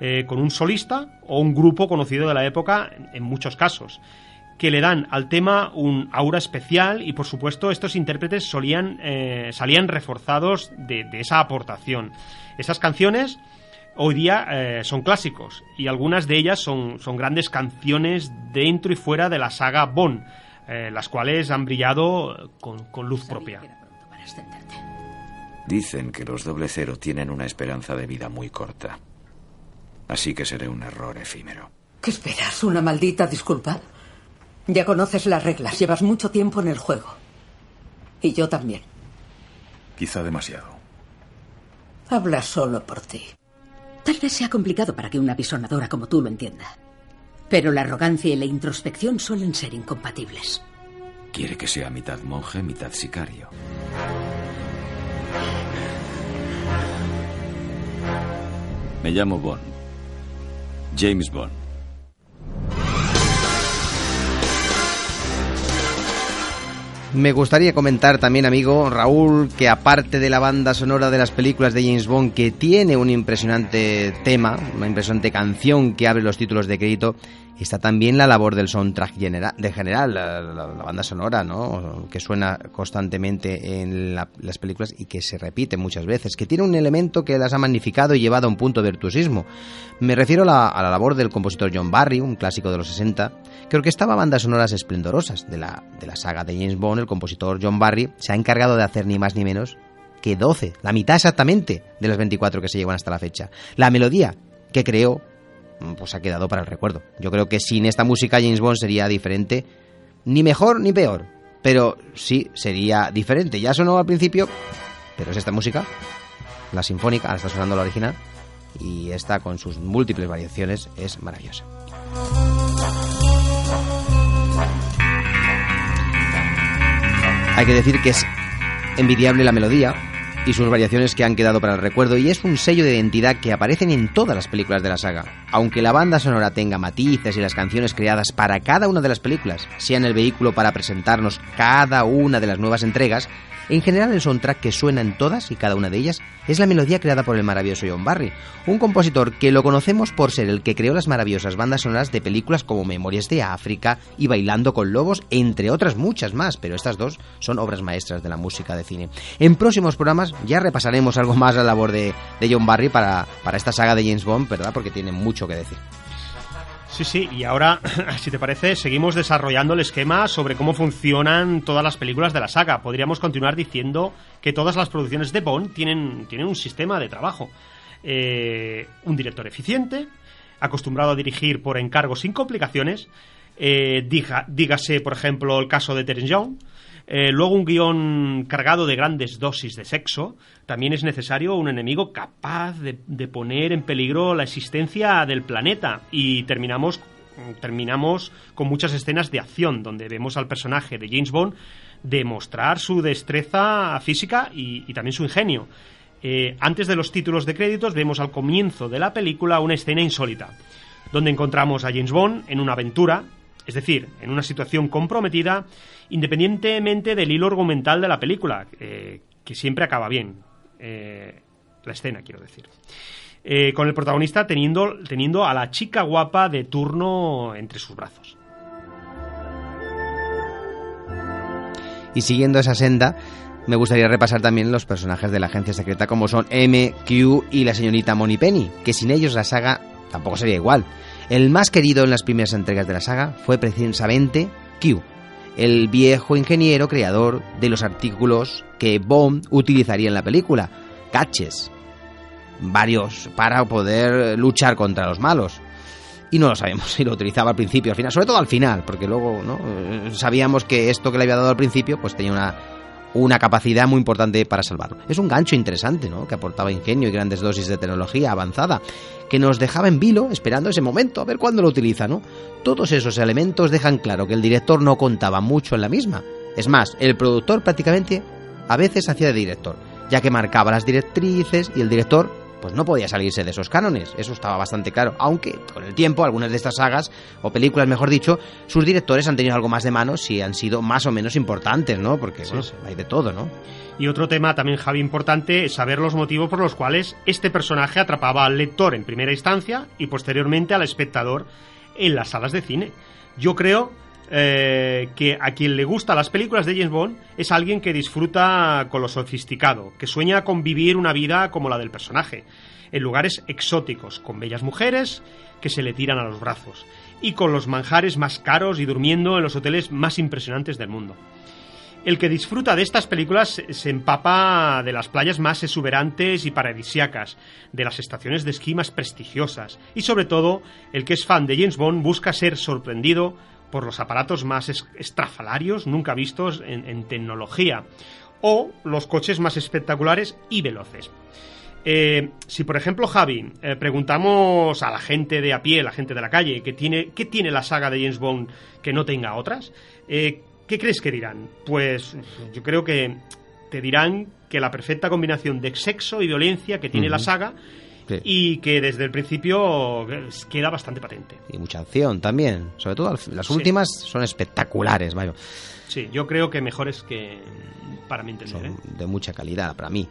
eh, con un solista o un grupo conocido de la época en muchos casos que le dan al tema un aura especial y por supuesto estos intérpretes solían, eh, salían reforzados de, de esa aportación. Esas canciones hoy día eh, son clásicos y algunas de ellas son, son grandes canciones dentro y fuera de la saga Bond, eh, las cuales han brillado con, con luz propia. Dicen que los doble cero tienen una esperanza de vida muy corta. Así que seré un error efímero. ¿Qué esperas? ¿Una maldita disculpa? Ya conoces las reglas, llevas mucho tiempo en el juego. Y yo también. Quizá demasiado. Habla solo por ti. Tal vez sea complicado para que una bisonadora como tú lo entienda. Pero la arrogancia y la introspección suelen ser incompatibles. Quiere que sea mitad monje, mitad sicario. Me llamo Bond. James Bond. Me gustaría comentar también, amigo Raúl, que aparte de la banda sonora de las películas de James Bond, que tiene un impresionante tema, una impresionante canción que abre los títulos de crédito, está también la labor del soundtrack de general, la, banda sonora, ¿no? Que suena constantemente en la- las películas y que se repite muchas veces, que tiene un elemento que las ha magnificado y llevado a un punto de virtuosismo. Me refiero a la, a la labor del compositor John Barry, un clásico de los 60, que orquestaba bandas sonoras esplendorosas de la, de la saga de James Bond. El compositor John Barry se ha encargado de hacer ni más ni menos que 12, la mitad exactamente de las 24 que se llevan hasta la fecha. La melodía que creó pues ha quedado para el recuerdo. Yo creo que sin esta música James Bond sería diferente, ni mejor ni peor, pero sí sería diferente. Ya sonó al principio, pero es esta música, la sinfónica, ahora está sonando la original, y esta con sus múltiples variaciones es maravillosa. Hay que decir que es envidiable la melodía y sus variaciones que han quedado para el recuerdo y es un sello de identidad que aparecen en todas las películas de la saga. Aunque la banda sonora tenga matices y las canciones creadas para cada una de las películas sean el vehículo para presentarnos cada una de las nuevas entregas, en general el soundtrack que suena en todas y cada una de ellas es la melodía creada por el maravilloso John Barry, un compositor que lo conocemos por ser el que creó las maravillosas bandas sonoras de películas como Memorias de África y Bailando con Lobos, entre otras muchas más, pero estas dos son obras maestras de la música de cine. En próximos programas ya repasaremos algo más la labor de, de John Barry para, para esta saga de James Bond, ¿verdad? Porque tiene mucho que decir. Sí, sí, y ahora, (clears throat) si te parece, seguimos desarrollando el esquema sobre cómo funcionan todas las películas de la saga. Podríamos continuar diciendo que todas las producciones de Bond tienen, tienen un sistema de trabajo. Eh, un director eficiente, acostumbrado a dirigir por encargo sin complicaciones, eh, diga- dígase, por ejemplo, el caso de Terence Young, eh, luego un guion cargado de grandes dosis de sexo. También es necesario un enemigo capaz de, poner en peligro la existencia del planeta. Y terminamos, terminamos con muchas escenas de acción, donde vemos al personaje de James Bond demostrar su destreza física y, y también su ingenio. Eh, antes de los títulos de créditos vemos al comienzo de la película una escena insólita, donde encontramos a James Bond en una aventura, es decir, en una situación comprometida, independientemente del hilo argumental de la película, eh, que siempre acaba bien. Eh, la escena, quiero decir. Eh, con el protagonista teniendo, teniendo a la chica guapa de turno entre sus brazos. Y siguiendo esa senda, me gustaría repasar también los personajes de la agencia secreta como son M, Q y la señorita Moneypenny, que sin ellos la saga tampoco sería igual. El más querido en las primeras entregas de la saga fue precisamente Q, el viejo ingeniero creador de los artículos que Bond utilizaría en la película, catches, varios para poder luchar contra los malos. Y no lo sabemos si lo utilizaba al principio, al final, sobre todo al final, porque luego ¿no? Eh, sabíamos que esto que le había dado al principio pues tenía una, una capacidad muy importante para salvarlo. Es un gancho interesante, ¿no? Que aportaba ingenio y grandes dosis de tecnología avanzada, que nos dejaba en vilo esperando ese momento, a ver cuándo lo utiliza, ¿no? Todos esos elementos dejan claro que el director no contaba mucho en la misma. Es más, el productor prácticamente a veces hacía de director, ya que marcaba las directrices y el director pues no podía salirse de esos cánones, eso estaba bastante claro, aunque con el tiempo algunas de estas sagas, o películas mejor dicho, sus directores han tenido algo más de manos y han sido más o menos importantes, ¿no? Porque bueno, hay de todo, ¿no? Y otro tema también, Javi, importante es saber los motivos por los cuales este personaje atrapaba al lector en primera instancia y posteriormente al espectador en las salas de cine. Yo creo eh, que a quien le gustan las películas de James Bond es alguien que disfruta con lo sofisticado, que sueña con vivir una vida como la del personaje, en lugares exóticos, con bellas mujeres que se le tiran a los brazos, y con los manjares más caros y durmiendo en los hoteles más impresionantes del mundo. El que disfruta de estas películas se- empapa de las playas más exuberantes y paradisíacas, de las estaciones de esquí más prestigiosas, y sobre todo, el que es fan de James Bond busca ser sorprendido por los aparatos más es- estrafalarios nunca vistos en, en tecnología, o los coches más espectaculares y veloces. Eh, si por ejemplo, Javi, eh, preguntamos a la gente de a pie, la gente de la calle, que tiene, ¿qué tiene la saga de James Bond que no tenga otras? Eh, ¿Qué crees que dirán? Pues yo creo que te dirán que la perfecta combinación de sexo y violencia que tiene la saga Sí. y que desde el principio queda bastante patente. Y mucha acción también. Sobre todo las Sí. últimas son espectaculares, vaya. Sí, yo creo que mejores que para mi entender. Son ¿eh? de mucha calidad para mí.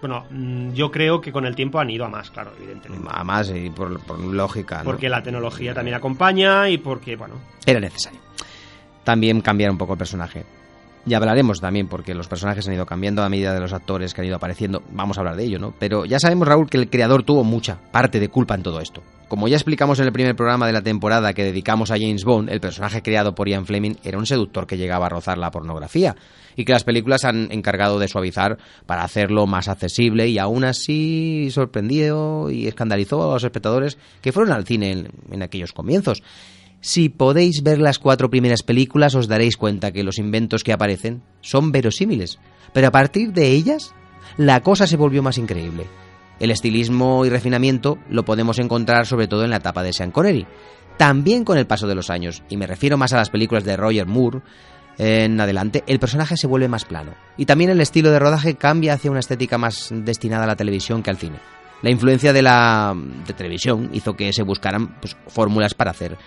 Bueno, mm, yo creo que con el tiempo han ido a más, claro, evidentemente. Además, y por, por lógica, ¿no? Porque la tecnología también acompaña y porque, bueno, era necesario. También cambiar un poco el personaje. Ya hablaremos también, porque los personajes han ido cambiando a medida de los actores que han ido apareciendo. Vamos a hablar de ello, ¿no? Pero ya sabemos, Raúl, que el creador tuvo mucha parte de culpa en todo esto. Como ya explicamos en el primer programa de la temporada que dedicamos a James Bond, el personaje creado por Ian Fleming era un seductor que llegaba a rozar la pornografía y que las películas han encargado de suavizar para hacerlo más accesible y aún así sorprendió y escandalizó a los espectadores que fueron al cine en, en aquellos comienzos. Si podéis ver las cuatro primeras películas os daréis cuenta que los inventos que aparecen son verosímiles, pero a partir de ellas la cosa se volvió más increíble. El estilismo y refinamiento lo podemos encontrar sobre todo en la etapa de Sean Connery, también con el paso de los años, y me refiero más a las películas de Roger Moore, en adelante el personaje se vuelve más plano, y también el estilo de rodaje cambia hacia una estética más destinada a la televisión que al cine. La influencia de la de televisión hizo que se buscaran pues, fórmulas para hacer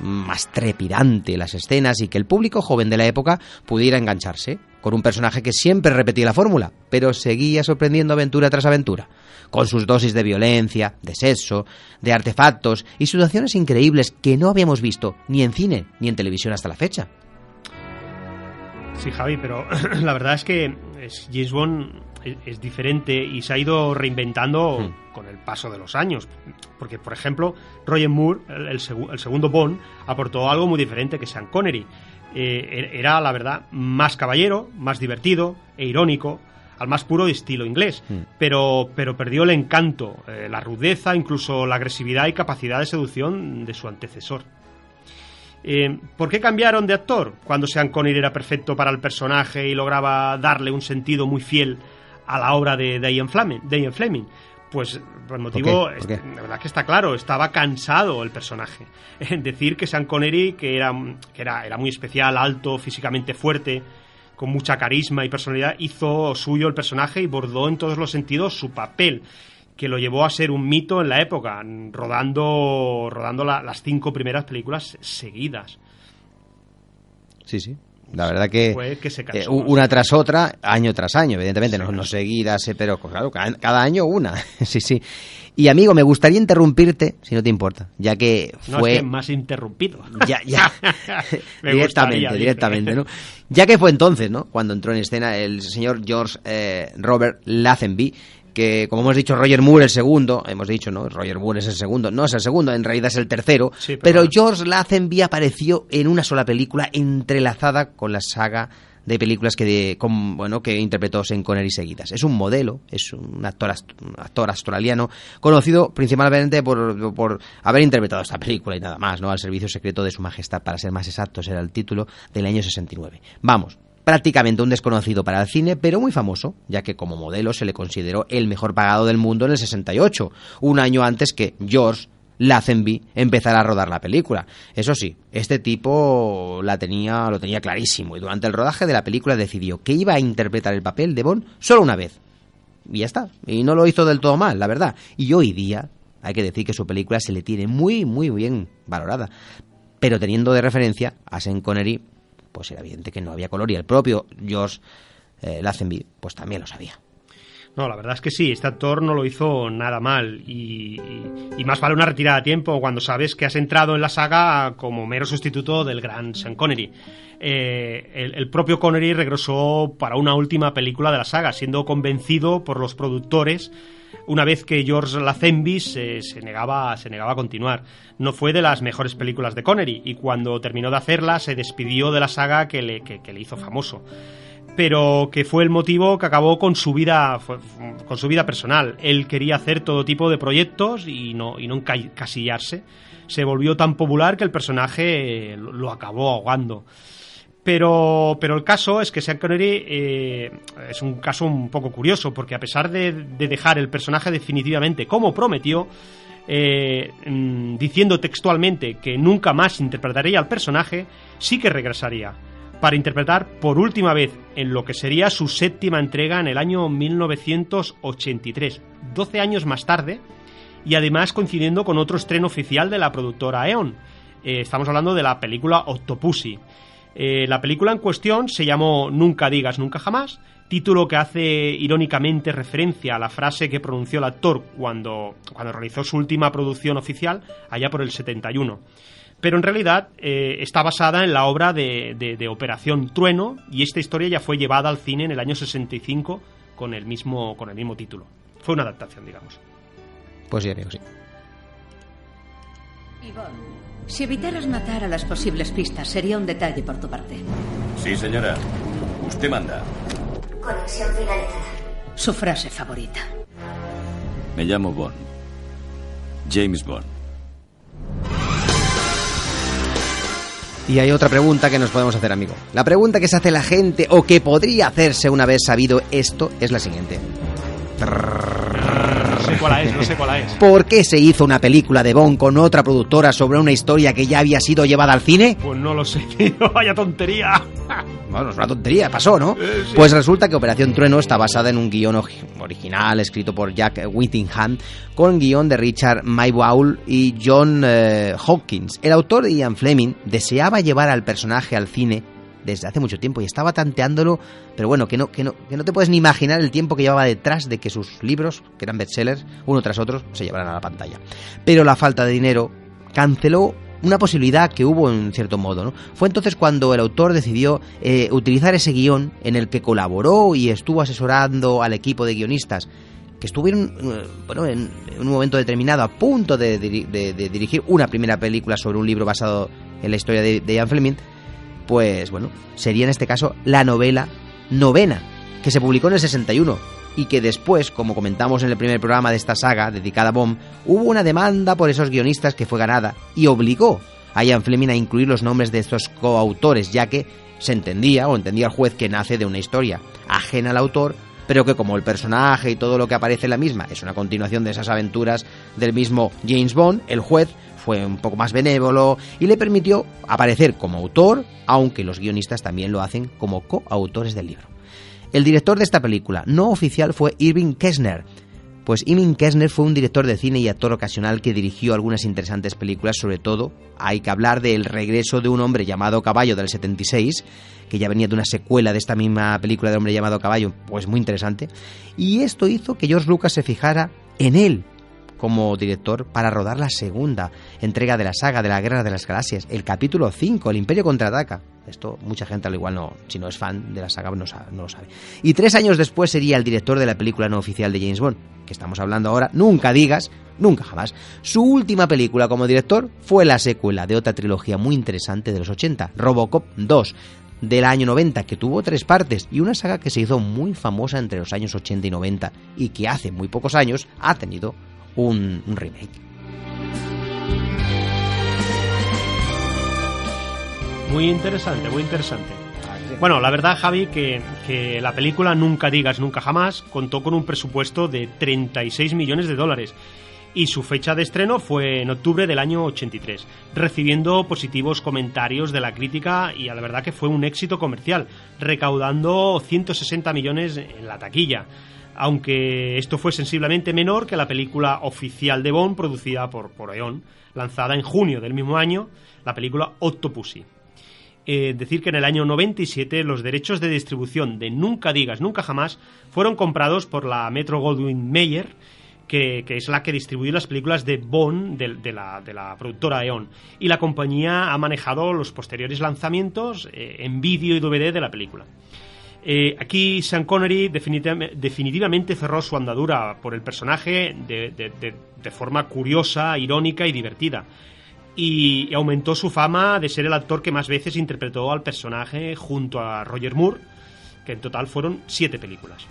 más trepidante las escenas y que el público joven de la época pudiera engancharse con un personaje que siempre repetía la fórmula, pero seguía sorprendiendo aventura tras aventura, con sus dosis de violencia, de sexo, de artefactos y situaciones increíbles que no habíamos visto ni en cine ni en televisión hasta la fecha. Sí, Javi, pero (clears throat) la verdad es que es- James Bond es, es diferente y se ha ido reinventando Hmm. con el paso de los años. Porque, por ejemplo, Roger Moore, el, el segu- el segundo Bond, aportó algo muy diferente que Sean Connery. Eh, er- era, la verdad, más caballero, más divertido e irónico, al más puro estilo inglés. Hmm. Pero, pero perdió el encanto, eh, la rudeza, incluso la agresividad y capacidad de seducción de su antecesor. Eh, ¿Por qué cambiaron de actor cuando Sean Connery era perfecto para el personaje y lograba darle un sentido muy fiel a la obra de, Ian Fleming? de Ian Fleming? Pues por el motivo, ¿Por es- la verdad que está claro, estaba cansado el personaje. (laughs) Decir que Sean Connery, que era, que era, era muy especial, alto, físicamente fuerte, con mucha carisma y personalidad, hizo suyo el personaje y bordó en todos los sentidos su papel, que lo llevó a ser un mito en la época, rodando, rodando la- las cinco primeras películas seguidas. Sí, sí. La verdad que, se eh, una tras otra, año tras año, evidentemente, no, no seguidas, eh, pero claro, cada, cada año una. (laughs) sí, sí. Y amigo, me gustaría interrumpirte, si no te importa, ya que No, fue... es que más interrumpido. Ya, ya. (laughs) Me (laughs) directamente, directamente, ¿no? Ya que fue entonces, ¿no? Cuando entró en escena el señor George eh, Robert Lazenby, que como hemos dicho, Roger Moore el segundo, hemos dicho, ¿no? Roger Moore es el segundo, no es el segundo, en realidad es el tercero, Sí, pero. George Lazenby apareció en una sola película entrelazada con la saga de películas que de- con- bueno que interpretó Sean Connery seguidas. Es un modelo, es un actor, un actor australiano conocido principalmente por, por haber interpretado esta película y nada más, ¿no? Al servicio secreto de su majestad, para ser más exactos, era el título del año 69. Vamos, prácticamente un desconocido para el cine, pero muy famoso, ya que como modelo se le consideró el mejor pagado del mundo en el 68, un año antes que George Lazenby empezara a rodar la película. Eso sí, este tipo la tenía, lo tenía clarísimo y durante el rodaje de la película decidió que iba a interpretar el papel de Bond solo una vez. Y ya está. Y no lo hizo del todo mal, la verdad. Y hoy día hay que decir que su película se le tiene muy, muy bien valorada. Pero teniendo de referencia a Sean Connery, pues era evidente que no había color y el propio George eh, Lazenby pues también lo sabía. No, la verdad es que sí, este actor no lo hizo nada mal y, y- más vale una retirada a tiempo cuando sabes que has entrado en la saga como mero sustituto del gran Sean Connery. Eh, el propio Connery regresó para una última película de la saga, siendo convencido por los productores una vez que George Lazenby se, negaba, a continuar. No fue de las mejores películas de Connery y cuando terminó de hacerla se despidió de la saga que le, hizo famoso pero que fue el motivo que acabó con su vida con su vida personal. Él quería hacer todo tipo de proyectos y no, y no encasillarse. Se volvió tan popular que el personaje lo acabó ahogando. Pero, pero el caso es que Sean Connery eh, es un caso un poco curioso, porque a pesar de, de dejar el personaje definitivamente como prometió, eh, mm, diciendo textualmente que nunca más interpretaría al personaje, sí que regresaría para interpretar por última vez en lo que sería su séptima entrega en el año 1983, 12 años más tarde, y además coincidiendo con otro estreno oficial de la productora Eon. Eh, estamos hablando de la película Octopussy. Eh, la película en cuestión se llamó Nunca digas nunca jamás, título que hace irónicamente referencia a la frase que pronunció el actor cuando, cuando realizó su última producción oficial, allá por el 71 pero en realidad eh, está basada en la obra de, de, Operación Trueno y esta historia ya fue llevada al cine en el año 65 con el mismo, con el mismo título. Fue una adaptación, digamos. Pues ya amigo, sí. Si evitaras matar a las posibles pistas, sería un detalle por tu parte. Sí, señora. Usted manda. Conexión finalizada. Su frase favorita. Me llamo Bond. James Bond. Y hay otra pregunta que nos podemos hacer, amigo. La pregunta que se hace la gente o que podría hacerse una vez sabido esto es la siguiente. Cuál es, no sé cuál es. ¿Por qué se hizo una película de Bond con otra productora sobre una historia que ya había sido llevada al cine? Pues no lo sé, (laughs) tío, vaya tontería. Bueno, es una tontería, pasó, ¿no? Eh, sí. Pues resulta que Operación Trueno está basada en un guion original escrito por Jack Whittingham con guion de Richard Maybaul y John eh, Hawkins. El autor Ian Fleming deseaba llevar al personaje al cine desde hace mucho tiempo y estaba tanteándolo, pero bueno, que no, que no, que no te puedes ni imaginar el tiempo que llevaba detrás de que sus libros, que eran bestsellers, uno tras otro, se llevaran a la pantalla. Pero la falta de dinero canceló una posibilidad que hubo en cierto modo. Fue entonces cuando el autor decidió eh, utilizar ese guion en el que colaboró y estuvo asesorando al equipo de guionistas que estuvieron eh, bueno, en, un momento determinado a punto de, de, de, dirigir una primera película sobre un libro basado en la historia de Ian Fleming, pues bueno, sería en este caso la novela novena, que se publicó en el 61 y que después, como comentamos en el primer programa de esta saga dedicada a Bomb, hubo una demanda por esos guionistas que fue ganada y obligó a Ian Fleming a incluir los nombres de estos coautores, ya que se entendía o entendía el juez que nace de una historia ajena al autor, pero que como el personaje y todo lo que aparece en la misma es una continuación de esas aventuras del mismo James Bond, el juez fue un poco más benévolo y le permitió aparecer como autor, aunque los guionistas también lo hacen como coautores del libro. El director de esta película no oficial fue Irving Kessner, pues Irving Kessner fue un director de cine y actor ocasional que dirigió algunas interesantes películas, sobre todo hay que hablar del regreso de un hombre llamado Caballo del 76, que ya venía de una secuela de esta misma película de hombre llamado Caballo, pues muy interesante, y esto hizo que George Lucas se fijara en él como director para rodar la segunda entrega de la saga de la Guerra de las Galaxias, el capítulo 5, el Imperio contraataca. Esto mucha gente al igual no, si no es fan de la saga no, no lo sabe. Y tres años después sería el director de la película no oficial de James Bond, que estamos hablando ahora, nunca digas, nunca jamás. Su última película como director fue la secuela de otra trilogía muy interesante de los 80, Robocop 2, del año 90, que tuvo tres partes, y una saga que se hizo muy famosa entre los años 80 y 90, y que hace muy pocos años ha tenido un, un remake. Muy interesante, muy interesante. Bueno, la verdad, Javi, que, que, la película Nunca digas nunca jamás contó con un presupuesto de 36 millones de dólares y su fecha de estreno fue en octubre del año 83, recibiendo positivos comentarios de la crítica y a la verdad que fue un éxito comercial, recaudando 160 millones en la taquilla aunque esto fue sensiblemente menor que la película oficial de Bond producida por, por Eon, lanzada en junio del mismo año, la película Octopussy. Eh, decir que en el año 97 los derechos de distribución de Nunca Digas Nunca Jamás fueron comprados por la Metro Goldwyn Mayer, que, es la que distribuye las películas de Bond de, de, la, de, la, productora Eon. Y la compañía ha manejado los posteriores lanzamientos eh, en vídeo y DVD de la película. Eh, aquí Sean Connery definitiva- definitivamente cerró su andadura por el personaje de forma curiosa, irónica y divertida. Y aumentó su fama de ser el actor que más veces interpretó al personaje junto a Roger Moore, que en total fueron siete películas.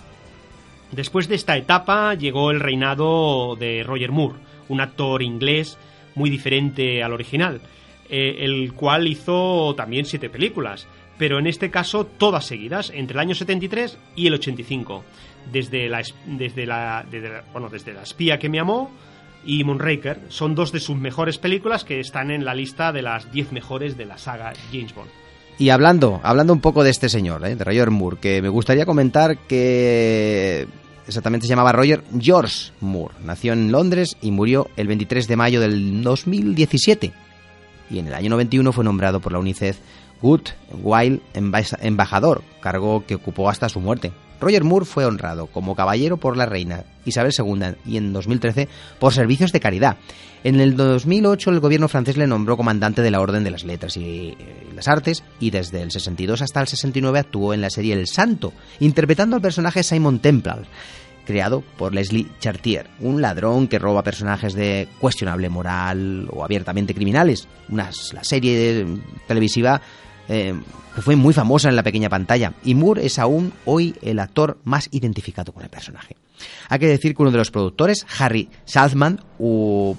Después de esta etapa llegó el reinado de Roger Moore, un actor inglés muy diferente al original, eh, el cual hizo también siete películas, pero en este caso todas seguidas, entre el año 73 y el 85, desde la, es- desde la, desde la- bueno, desde la espía que me amó y Moonraker, son dos de sus mejores películas que están en la lista de las 10 mejores de la saga James Bond. Y hablando, hablando un poco de este señor, ¿eh? de Roger Moore, que me gustaría comentar que exactamente se llamaba Roger George Moore. Nació en Londres y murió el 23 de mayo del 2017. Y en el año 91 fue nombrado por la UNICEF Good Emba- Embajador, cargo que ocupó hasta su muerte. Roger Moore fue honrado como caballero por la reina Isabel II y en 2013 por servicios de caridad. En el 2008 el gobierno francés le nombró comandante de la Orden de las Letras y eh, las Artes y desde el 62 hasta el 69 actuó en la serie El Santo, interpretando al personaje Simon Temple, creado por Leslie Chartier, un ladrón que roba personajes de cuestionable moral o abiertamente criminales. Una, la serie televisiva eh, que fue muy famosa en la pequeña pantalla y Moore es aún hoy el actor más identificado con el personaje. Hay que decir que uno de los productores, Harry Saltzman, u-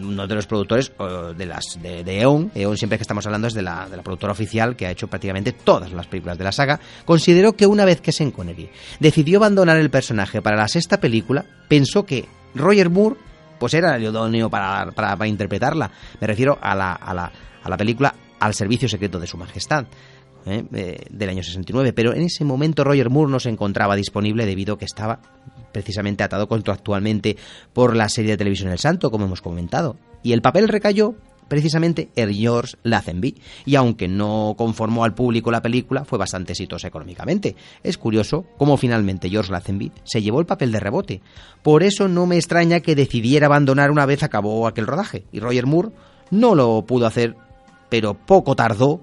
uno de los productores de las de Eon, Eon siempre que estamos hablando es de la, de la productora oficial que ha hecho prácticamente todas las películas de la saga, consideró que una vez que Sean Connery decidió abandonar el personaje para la sexta película, pensó que Roger Moore pues era el idóneo para, para, para interpretarla. Me refiero a la, a la, a la película Al servicio secreto de su majestad. ¿Eh? Eh, del año 69, pero en ese momento Roger Moore no se encontraba disponible debido a que estaba precisamente atado contractualmente por la serie de televisión El Santo, como hemos comentado, y el papel recayó precisamente en George Lazenby, y aunque no conformó al público la película, fue bastante exitosa económicamente. Es curioso cómo finalmente George Lazenby se llevó el papel de rebote. Por eso no me extraña que decidiera abandonar una vez acabó aquel rodaje, y Roger Moore no lo pudo hacer, pero poco tardó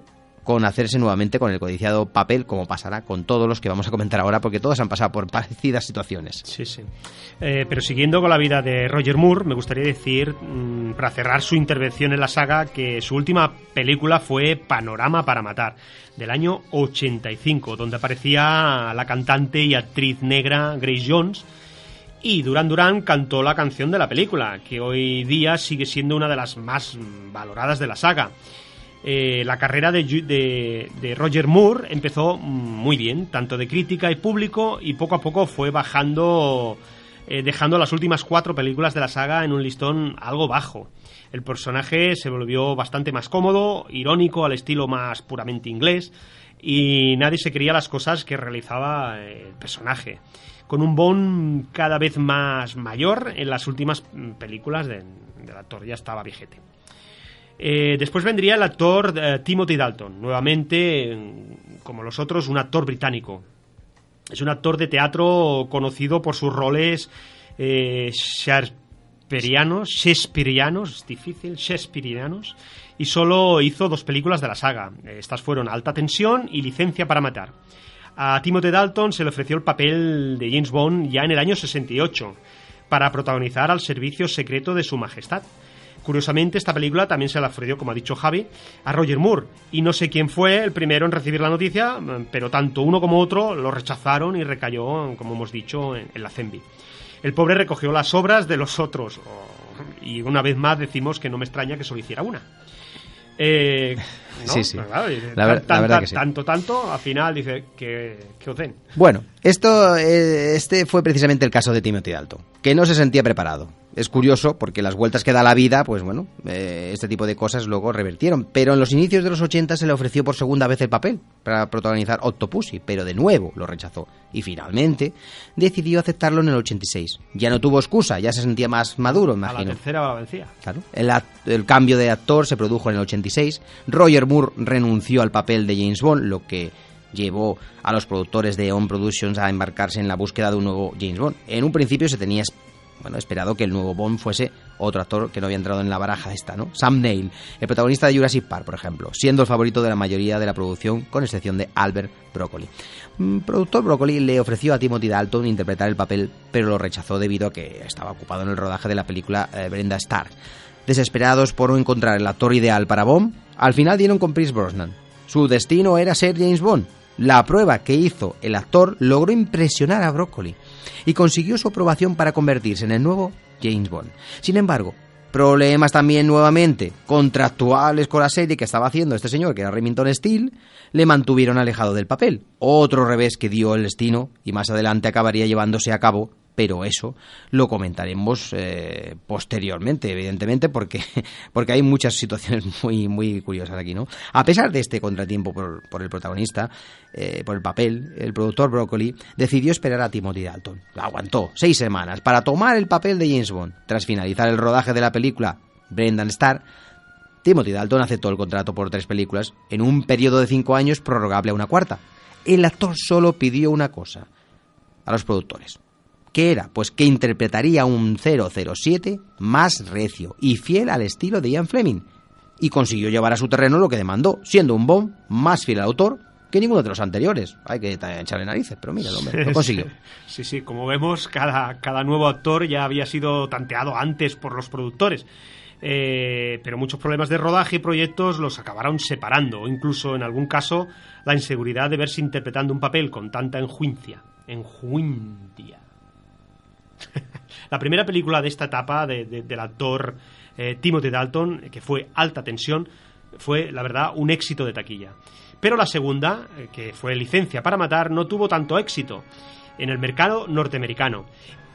con hacerse nuevamente con el codiciado papel, como pasará con todos los que vamos a comentar ahora, porque todos han pasado por parecidas situaciones. Sí, sí. Eh, pero siguiendo con la vida de Roger Moore, me gustaría decir, mmm, para cerrar su intervención en la saga, que su última película fue Panorama para Matar, del año 85, donde aparecía la cantante y actriz negra Grace Jones. Y Duran Duran cantó la canción de la película, que hoy día sigue siendo una de las más valoradas de la saga. Eh, la carrera de, de, de, Roger Moore empezó muy bien, tanto de crítica y público, y poco a poco fue bajando, eh, dejando las últimas cuatro películas de la saga en un listón algo bajo. El personaje se volvió bastante más cómodo, irónico al estilo más puramente inglés, y nadie se creía las cosas que realizaba eh, el personaje. Con un Bond cada vez más mayor en las últimas películas de, del actor, ya estaba viejete. Eh, después vendría el actor eh, Timothy Dalton, nuevamente, como los otros, un actor británico. Es un actor de teatro conocido por sus roles eh, shakespearianos, es difícil, shakespearianos, y solo hizo dos películas de la saga. Estas fueron Alta Tensión y Licencia para Matar. A Timothy Dalton se le ofreció el papel de James Bond ya en el año 68, para protagonizar al servicio secreto de su majestad. Curiosamente, esta película también se la ofreció, como ha dicho Javi, a Roger Moore. Y no sé quién fue el primero en recibir la noticia, pero tanto uno como otro lo rechazaron y recayó, como hemos dicho, en, en la Zenby. El pobre recogió las obras de los otros. Y una vez más decimos que no me extraña que solo hiciera una. Eh, (laughs) ¿no? Sí, sí. Claro, la, ver, tan, la verdad que sí. Tanto, tanto, al final dice que, que os den. Bueno, esto, eh, este fue precisamente el caso de Timothy Dalton, que no se sentía preparado. Es curioso porque las vueltas que da la vida, pues bueno, eh, este tipo de cosas luego revertieron. Pero en los inicios de los 80 se le ofreció por segunda vez el papel para protagonizar Octopussy, pero de nuevo lo rechazó. Y finalmente decidió aceptarlo en el 86. Ya no tuvo excusa, ya se sentía más maduro, imagino. A la tercera la vencía. Claro. El, el cambio de actor se produjo en el 86. Roger Moore renunció al papel de James Bond, lo que llevó a los productores de On Productions a embarcarse en la búsqueda de un nuevo James Bond. En un principio se tenía bueno, esperado que el nuevo Bond fuese otro actor que no había entrado en la baraja esta, ¿no? Sam Neill, el protagonista de Jurassic Park, por ejemplo, siendo el favorito de la mayoría de la producción, con excepción de Albert Broccoli. Mm, productor Broccoli le ofreció a Timothy Dalton interpretar el papel, pero lo rechazó debido a que estaba ocupado en el rodaje de la película eh, Brenda Stark. Desesperados por no encontrar el actor ideal para Bond, al final dieron con Chris Brosnan. Su destino era ser James Bond. La prueba que hizo el actor logró impresionar a Broccoli y consiguió su aprobación para convertirse en el nuevo James Bond. Sin embargo, problemas también nuevamente contractuales con la serie que estaba haciendo este señor, que era Remington Steele, le mantuvieron alejado del papel. Otro revés que dio el destino y más adelante acabaría llevándose a cabo pero eso lo comentaremos eh, posteriormente, evidentemente, porque, (laughs) porque hay muchas situaciones muy, muy curiosas aquí, ¿no? A pesar de este contratiempo por, por el protagonista, eh, por el papel, el productor Broccoli decidió esperar a Timothy Dalton. Lo aguantó seis semanas para tomar el papel de James Bond. Tras finalizar el rodaje de la película Brendan Starr, Timothy Dalton aceptó el contrato por tres películas en un periodo de cinco años prorrogable a una cuarta. El actor solo pidió una cosa a los productores ¿Qué era? Pues que interpretaría un 007 más recio y fiel al estilo de Ian Fleming. Y consiguió llevar a su terreno lo que demandó, siendo un Bond más fiel al autor que ninguno de los anteriores. Hay que echarle narices, pero mira, hombre, lo (laughs) consiguió. Sí, sí, como vemos, cada, cada nuevo actor ya había sido tanteado antes por los productores. Eh, pero muchos problemas de rodaje y proyectos los acabaron separando, o incluso en algún caso la inseguridad de verse interpretando un papel con tanta enjuincia. Enjuincia. (laughs) la primera película de esta etapa del actor eh, Timothy Dalton, que fue Alta Tensión, fue, la verdad, un éxito de taquilla. Pero la segunda, eh, que fue Licencia para Matar, no tuvo tanto éxito en el mercado norteamericano.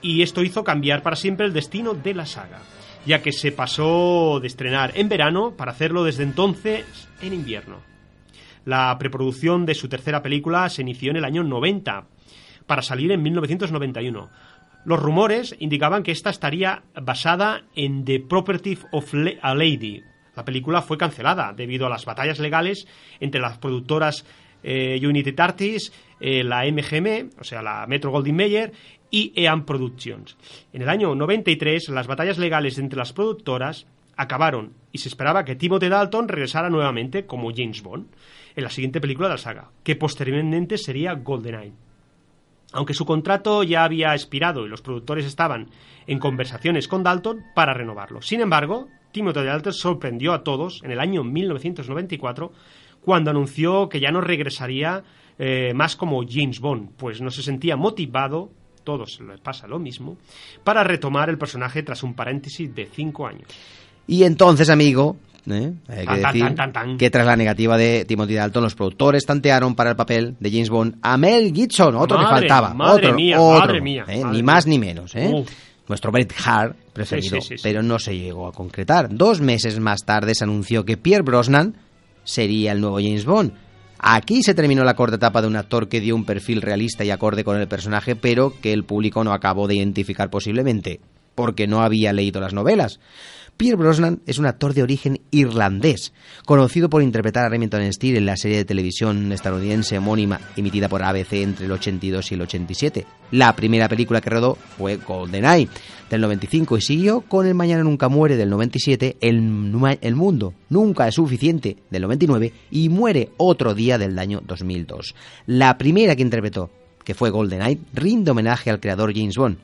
Y esto hizo cambiar para siempre el destino de la saga, ya que se pasó de estrenar en verano para hacerlo desde entonces en invierno. La preproducción de su tercera película se inició en el año 90, para salir en 1991. Los rumores indicaban que esta estaría basada en The Property of a Lady. La película fue cancelada debido a las batallas legales entre las productoras eh, United Artists, eh, la MGM, o sea, la Metro Goldwyn Mayer, y EAM Productions. En el año 93, las batallas legales entre las productoras acabaron y se esperaba que Timothy Dalton regresara nuevamente como James Bond en la siguiente película de la saga, que posteriormente sería GoldenEye. Aunque su contrato ya había expirado y los productores estaban en conversaciones con Dalton para renovarlo. Sin embargo, Timothy Dalton sorprendió a todos en el año 1994 cuando anunció que ya no regresaría eh, más como James Bond, pues no se sentía motivado, todos les pasa lo mismo, para retomar el personaje tras un paréntesis de cinco años. Y entonces, amigo, ¿eh? Hay que decir que tras la negativa de Timothy Dalton, los productores tantearon para el papel de James Bond a Mel Gibson, otro que faltaba. Madre otro, mía, otro, madre mía, ¿eh? Ni más ni menos. ¿eh? Nuestro Bret Hart preferido, Sí, sí, sí, sí. pero no se llegó a concretar. Dos meses más tarde se anunció que Pierre Brosnan sería el nuevo James Bond. Aquí se terminó la corta etapa de un actor que dio un perfil realista y acorde con el personaje, pero que el público no acabó de identificar posiblemente, porque no había leído las novelas. Pierre Brosnan es un actor de origen irlandés, conocido por interpretar a Remington Steele en la serie de televisión estadounidense homónima emitida por ABC entre el 82 y el 87. La primera película que rodó fue GoldenEye del 95 y siguió con El Mañana Nunca Muere del 97, El, El Mundo Nunca es Suficiente del 99 y Muere Otro Día del año 2002. La primera que interpretó, que fue GoldenEye, rinde homenaje al creador James Bond,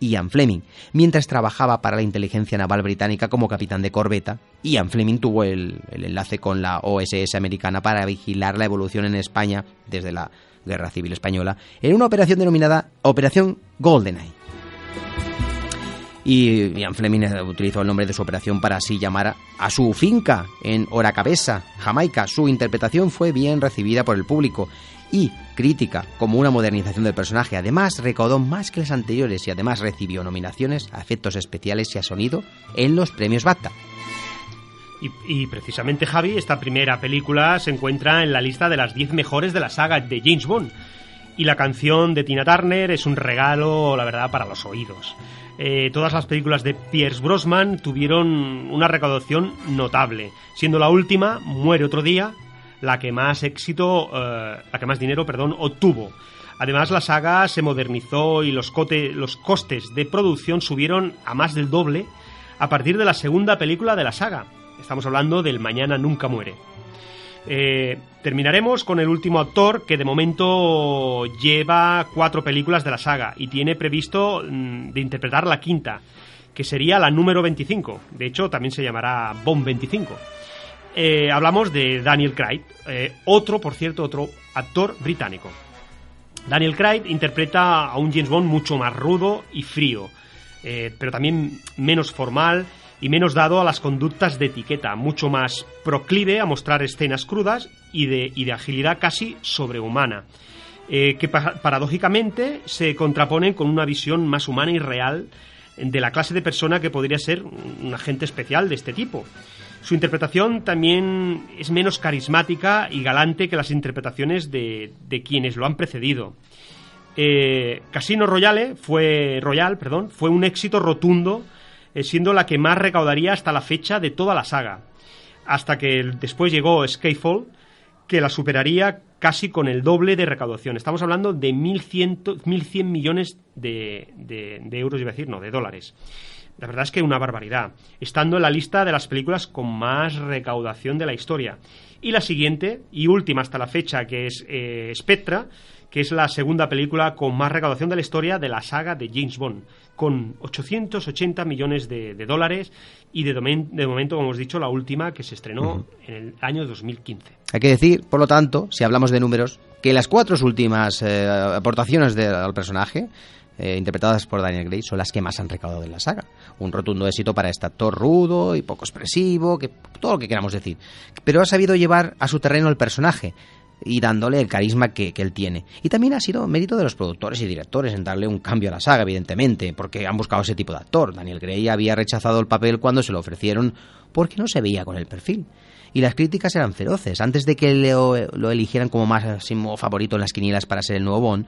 Ian Fleming, mientras trabajaba para la inteligencia naval británica como capitán de corbeta. Ian Fleming tuvo el, el enlace con la OSS americana para vigilar la evolución en España desde la Guerra Civil Española en una operación denominada Operación GoldenEye. Y Ian Fleming eh, utilizó el nombre de su operación para así llamar a, su finca en Oracabesa, Jamaica. Su interpretación fue bien recibida por el público y crítica como una modernización del personaje. Además, recaudó más que las anteriores y además recibió nominaciones a efectos especiales y a sonido en los premios BAFTA. Y, precisamente, Javi, esta primera película se encuentra en la lista de las 10 mejores de la saga de James Bond. Y la canción de Tina Turner es un regalo, la verdad, para los oídos. Eh, todas las películas de Pierce Brosnan tuvieron una recaudación notable, siendo la última, Muere otro día, la que más éxito, eh, la que más dinero, perdón, obtuvo. Además, la saga se modernizó y los, cote- los costes de producción subieron a más del doble a partir de la segunda película de la saga. Estamos hablando del Mañana Nunca Muere. Eh, terminaremos con el último actor que de momento lleva cuatro películas de la saga y tiene previsto mm, de interpretar la quinta, que sería la número 25. De hecho, también se llamará Bond 25. Eh, hablamos de Daniel Craig, eh, otro, por cierto, otro actor británico. Daniel Craig interpreta a un James Bond mucho más rudo y frío, eh, pero también menos formal y menos dado a las conductas de etiqueta, mucho más proclive a mostrar escenas crudas y de, y de agilidad casi sobrehumana, eh, que pa- paradójicamente se contraponen con una visión más humana y real de la clase de persona que podría ser un agente especial de este tipo. Su interpretación también es menos carismática y galante que las interpretaciones de, de quienes lo han precedido. Eh, Casino Royale fue, Royal perdón, fue un éxito rotundo, eh, siendo la que más recaudaría hasta la fecha de toda la saga. Hasta que después llegó Skyfall, que la superaría casi con el doble de recaudación. Estamos hablando de 1.100, 1.100 millones de, de- de euros, iba a decir, no, de dólares. La verdad es que una barbaridad, estando en la lista de las películas con más recaudación de la historia. Y la siguiente, y última hasta la fecha, que es eh, Spectra, que es la segunda película con más recaudación de la historia de la saga de James Bond, con 880 millones de, de dólares y de, domen- de momento, como hemos dicho, la última que se estrenó en el año 2015. Hay que decir, por lo tanto, si hablamos de números, que las cuatro últimas eh, aportaciones de- al personaje, eh, interpretadas por Daniel Gray, son las que más han recaudado en la saga. Un rotundo éxito para este actor rudo y poco expresivo, que todo lo que queramos decir. Pero ha sabido llevar a su terreno el personaje y dándole el carisma que, él tiene. Y también ha sido mérito de los productores y directores en darle un cambio a la saga, evidentemente, porque han buscado ese tipo de actor. Daniel Gray había rechazado el papel cuando se lo ofrecieron porque no se veía con el perfil. Y las críticas eran feroces. Antes de que lo, lo eligieran como máximo favorito en las quinielas para ser el nuevo Bond,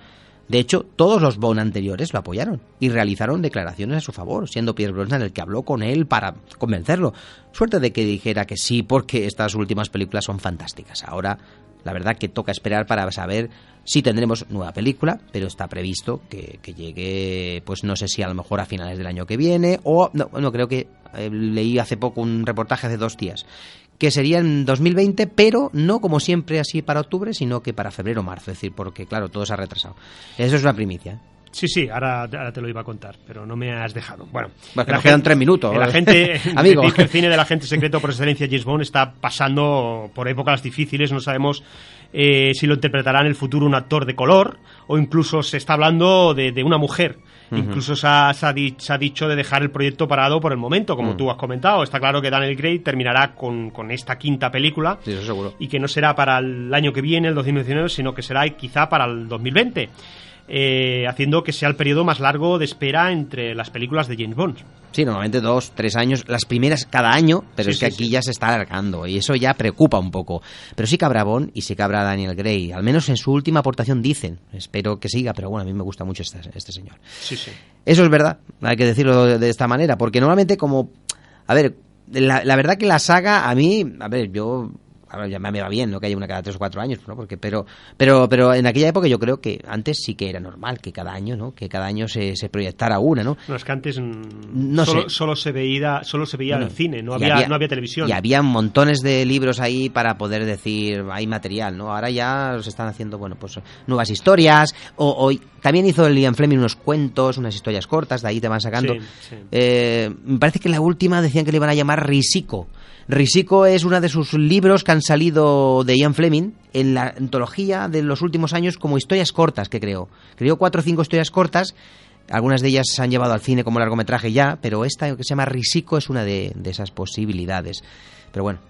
de hecho, todos los Bond anteriores lo apoyaron y realizaron declaraciones a su favor, siendo Pierre Brosnan el que habló con él para convencerlo. Suerte de que dijera que sí, porque estas últimas películas son fantásticas. Ahora, la verdad que toca esperar para saber si tendremos nueva película, pero está previsto que, llegue, pues no sé si a lo mejor a finales del año que viene, o no, no creo que eh, leí hace poco un reportaje hace dos días que sería en 2020, pero no como siempre así para octubre, sino que para febrero o marzo, es decir, porque claro, todo se ha retrasado. Eso es una primicia. Sí, sí, ahora, ahora te lo iba a contar, pero no me has dejado. Bueno, nos quedan tres minutos. El agente, (laughs) Amigo. el cine del agente secreto por excelencia James Bond está pasando por épocas difíciles, no sabemos eh, si lo interpretará en el futuro un actor de color o incluso se está hablando de, de una mujer. Incluso se ha, se ha di- se ha dicho de dejar el proyecto parado por el momento, como Mm. tú has comentado. Está claro que Daniel Craig terminará con, con esta quinta película Sí, eso seguro. y que no será para el año que viene, el 2019, sino que será quizá para el 2020, eh, haciendo que sea el periodo más largo de espera entre las películas de James Bond. Sí, normalmente dos, tres años, las primeras cada año, pero Sí, es que sí, aquí ya se está alargando y eso ya preocupa un poco. Pero sí que habrá Bond y sí que habrá Daniel Gray, al menos en su última aportación dicen. Espero que siga, pero bueno, a mí me gusta mucho este, este señor. Sí, sí. Eso es verdad, hay que decirlo de, de esta manera, porque normalmente como... A ver, la, la verdad que la saga a mí, a ver, yo... Ahora ya me va bien, ¿no? Que haya una cada tres o cuatro años, ¿no? Porque, pero, pero, pero en aquella época yo creo que antes sí que era normal que cada año, ¿no? Que cada año se, se proyectara una, ¿no? No, es que antes mm, No solo, sé. solo se veía, solo se veía Bueno, el cine, no había, no había televisión. Y había montones de libros ahí para poder decir, hay material, ¿no? Ahora ya se están haciendo, bueno, pues nuevas historias. O, o- también hizo el Ian Fleming unos cuentos, unas historias cortas, de ahí te van sacando. Sí, sí. Eh, me parece que la última decían que le iban a llamar Risico. Risico es uno de sus libros que han salido de Ian Fleming en la antología de los últimos años como historias cortas que creó. Creó cuatro o cinco historias cortas. Algunas de ellas se han llevado al cine como largometraje ya, pero esta que se llama Risico es una de esas posibilidades. Pero bueno,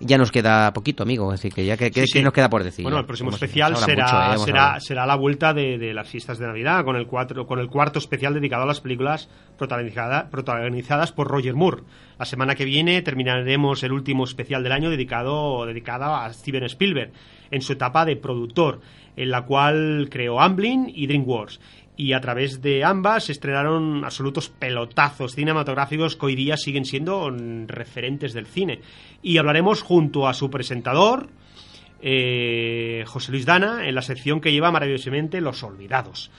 ya nos queda poquito, amigo. Es decir, que ya que, que- Sí, que sí. nos queda por decir. Bueno, el próximo especial será, mucho, ¿eh? Será, será la vuelta de, de las fiestas de Navidad, con el, cuatro, con el cuarto especial dedicado a las películas protagonizada- protagonizadas por Roger Moore. La semana que viene terminaremos el último especial del año dedicado, dedicado a Steven Spielberg, en su etapa de productor, en la cual creó Amblin y DreamWorks. Y a través de ambas se estrenaron absolutos pelotazos cinematográficos que hoy día siguen siendo referentes del cine. Y hablaremos junto a su presentador, eh, José Luis Dana en la sección que lleva maravillosamente Los Olvidados.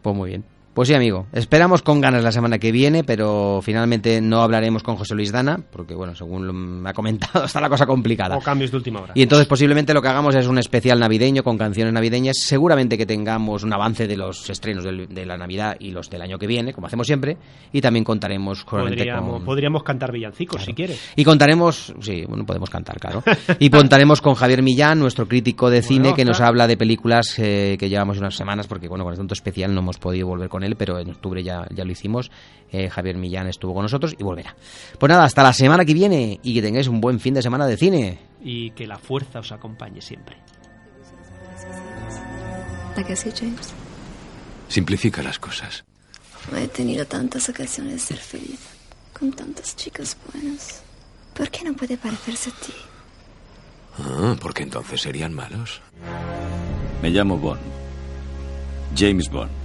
Pues muy bien. Pues sí, amigo. Esperamos con ganas la semana que viene, pero finalmente no hablaremos con José Luis Dana, porque, bueno, según me ha comentado, (laughs) está la cosa complicada. O cambios de última hora. Y entonces posiblemente lo que hagamos es un especial navideño con canciones navideñas. Seguramente que tengamos un avance de los estrenos de la Navidad y los del año que viene, como hacemos siempre. Y también contaremos Podríamos, con... podríamos cantar villancicos si quieres. Y contaremos, sí, bueno, podemos cantar, claro. Y contaremos con Javier Millán, nuestro crítico de cine, Bueno, que nos habla de películas eh, que llevamos unas semanas, porque bueno, con el tanto especial no hemos podido volver con él, pero en octubre ya, ya lo hicimos. Eh, Javier Millán estuvo con nosotros y volverá. Pues nada, hasta la semana que viene y que tengáis un buen fin de semana de cine. Y que la fuerza os acompañe siempre. ¿A que sí, James? Simplifica las cosas. He tenido tantas ocasiones de ser feliz, con tantas chicas buenas. ¿Por qué no puede parecerse a ti? Ah, porque entonces serían malos. Me llamo Bond. James Bond.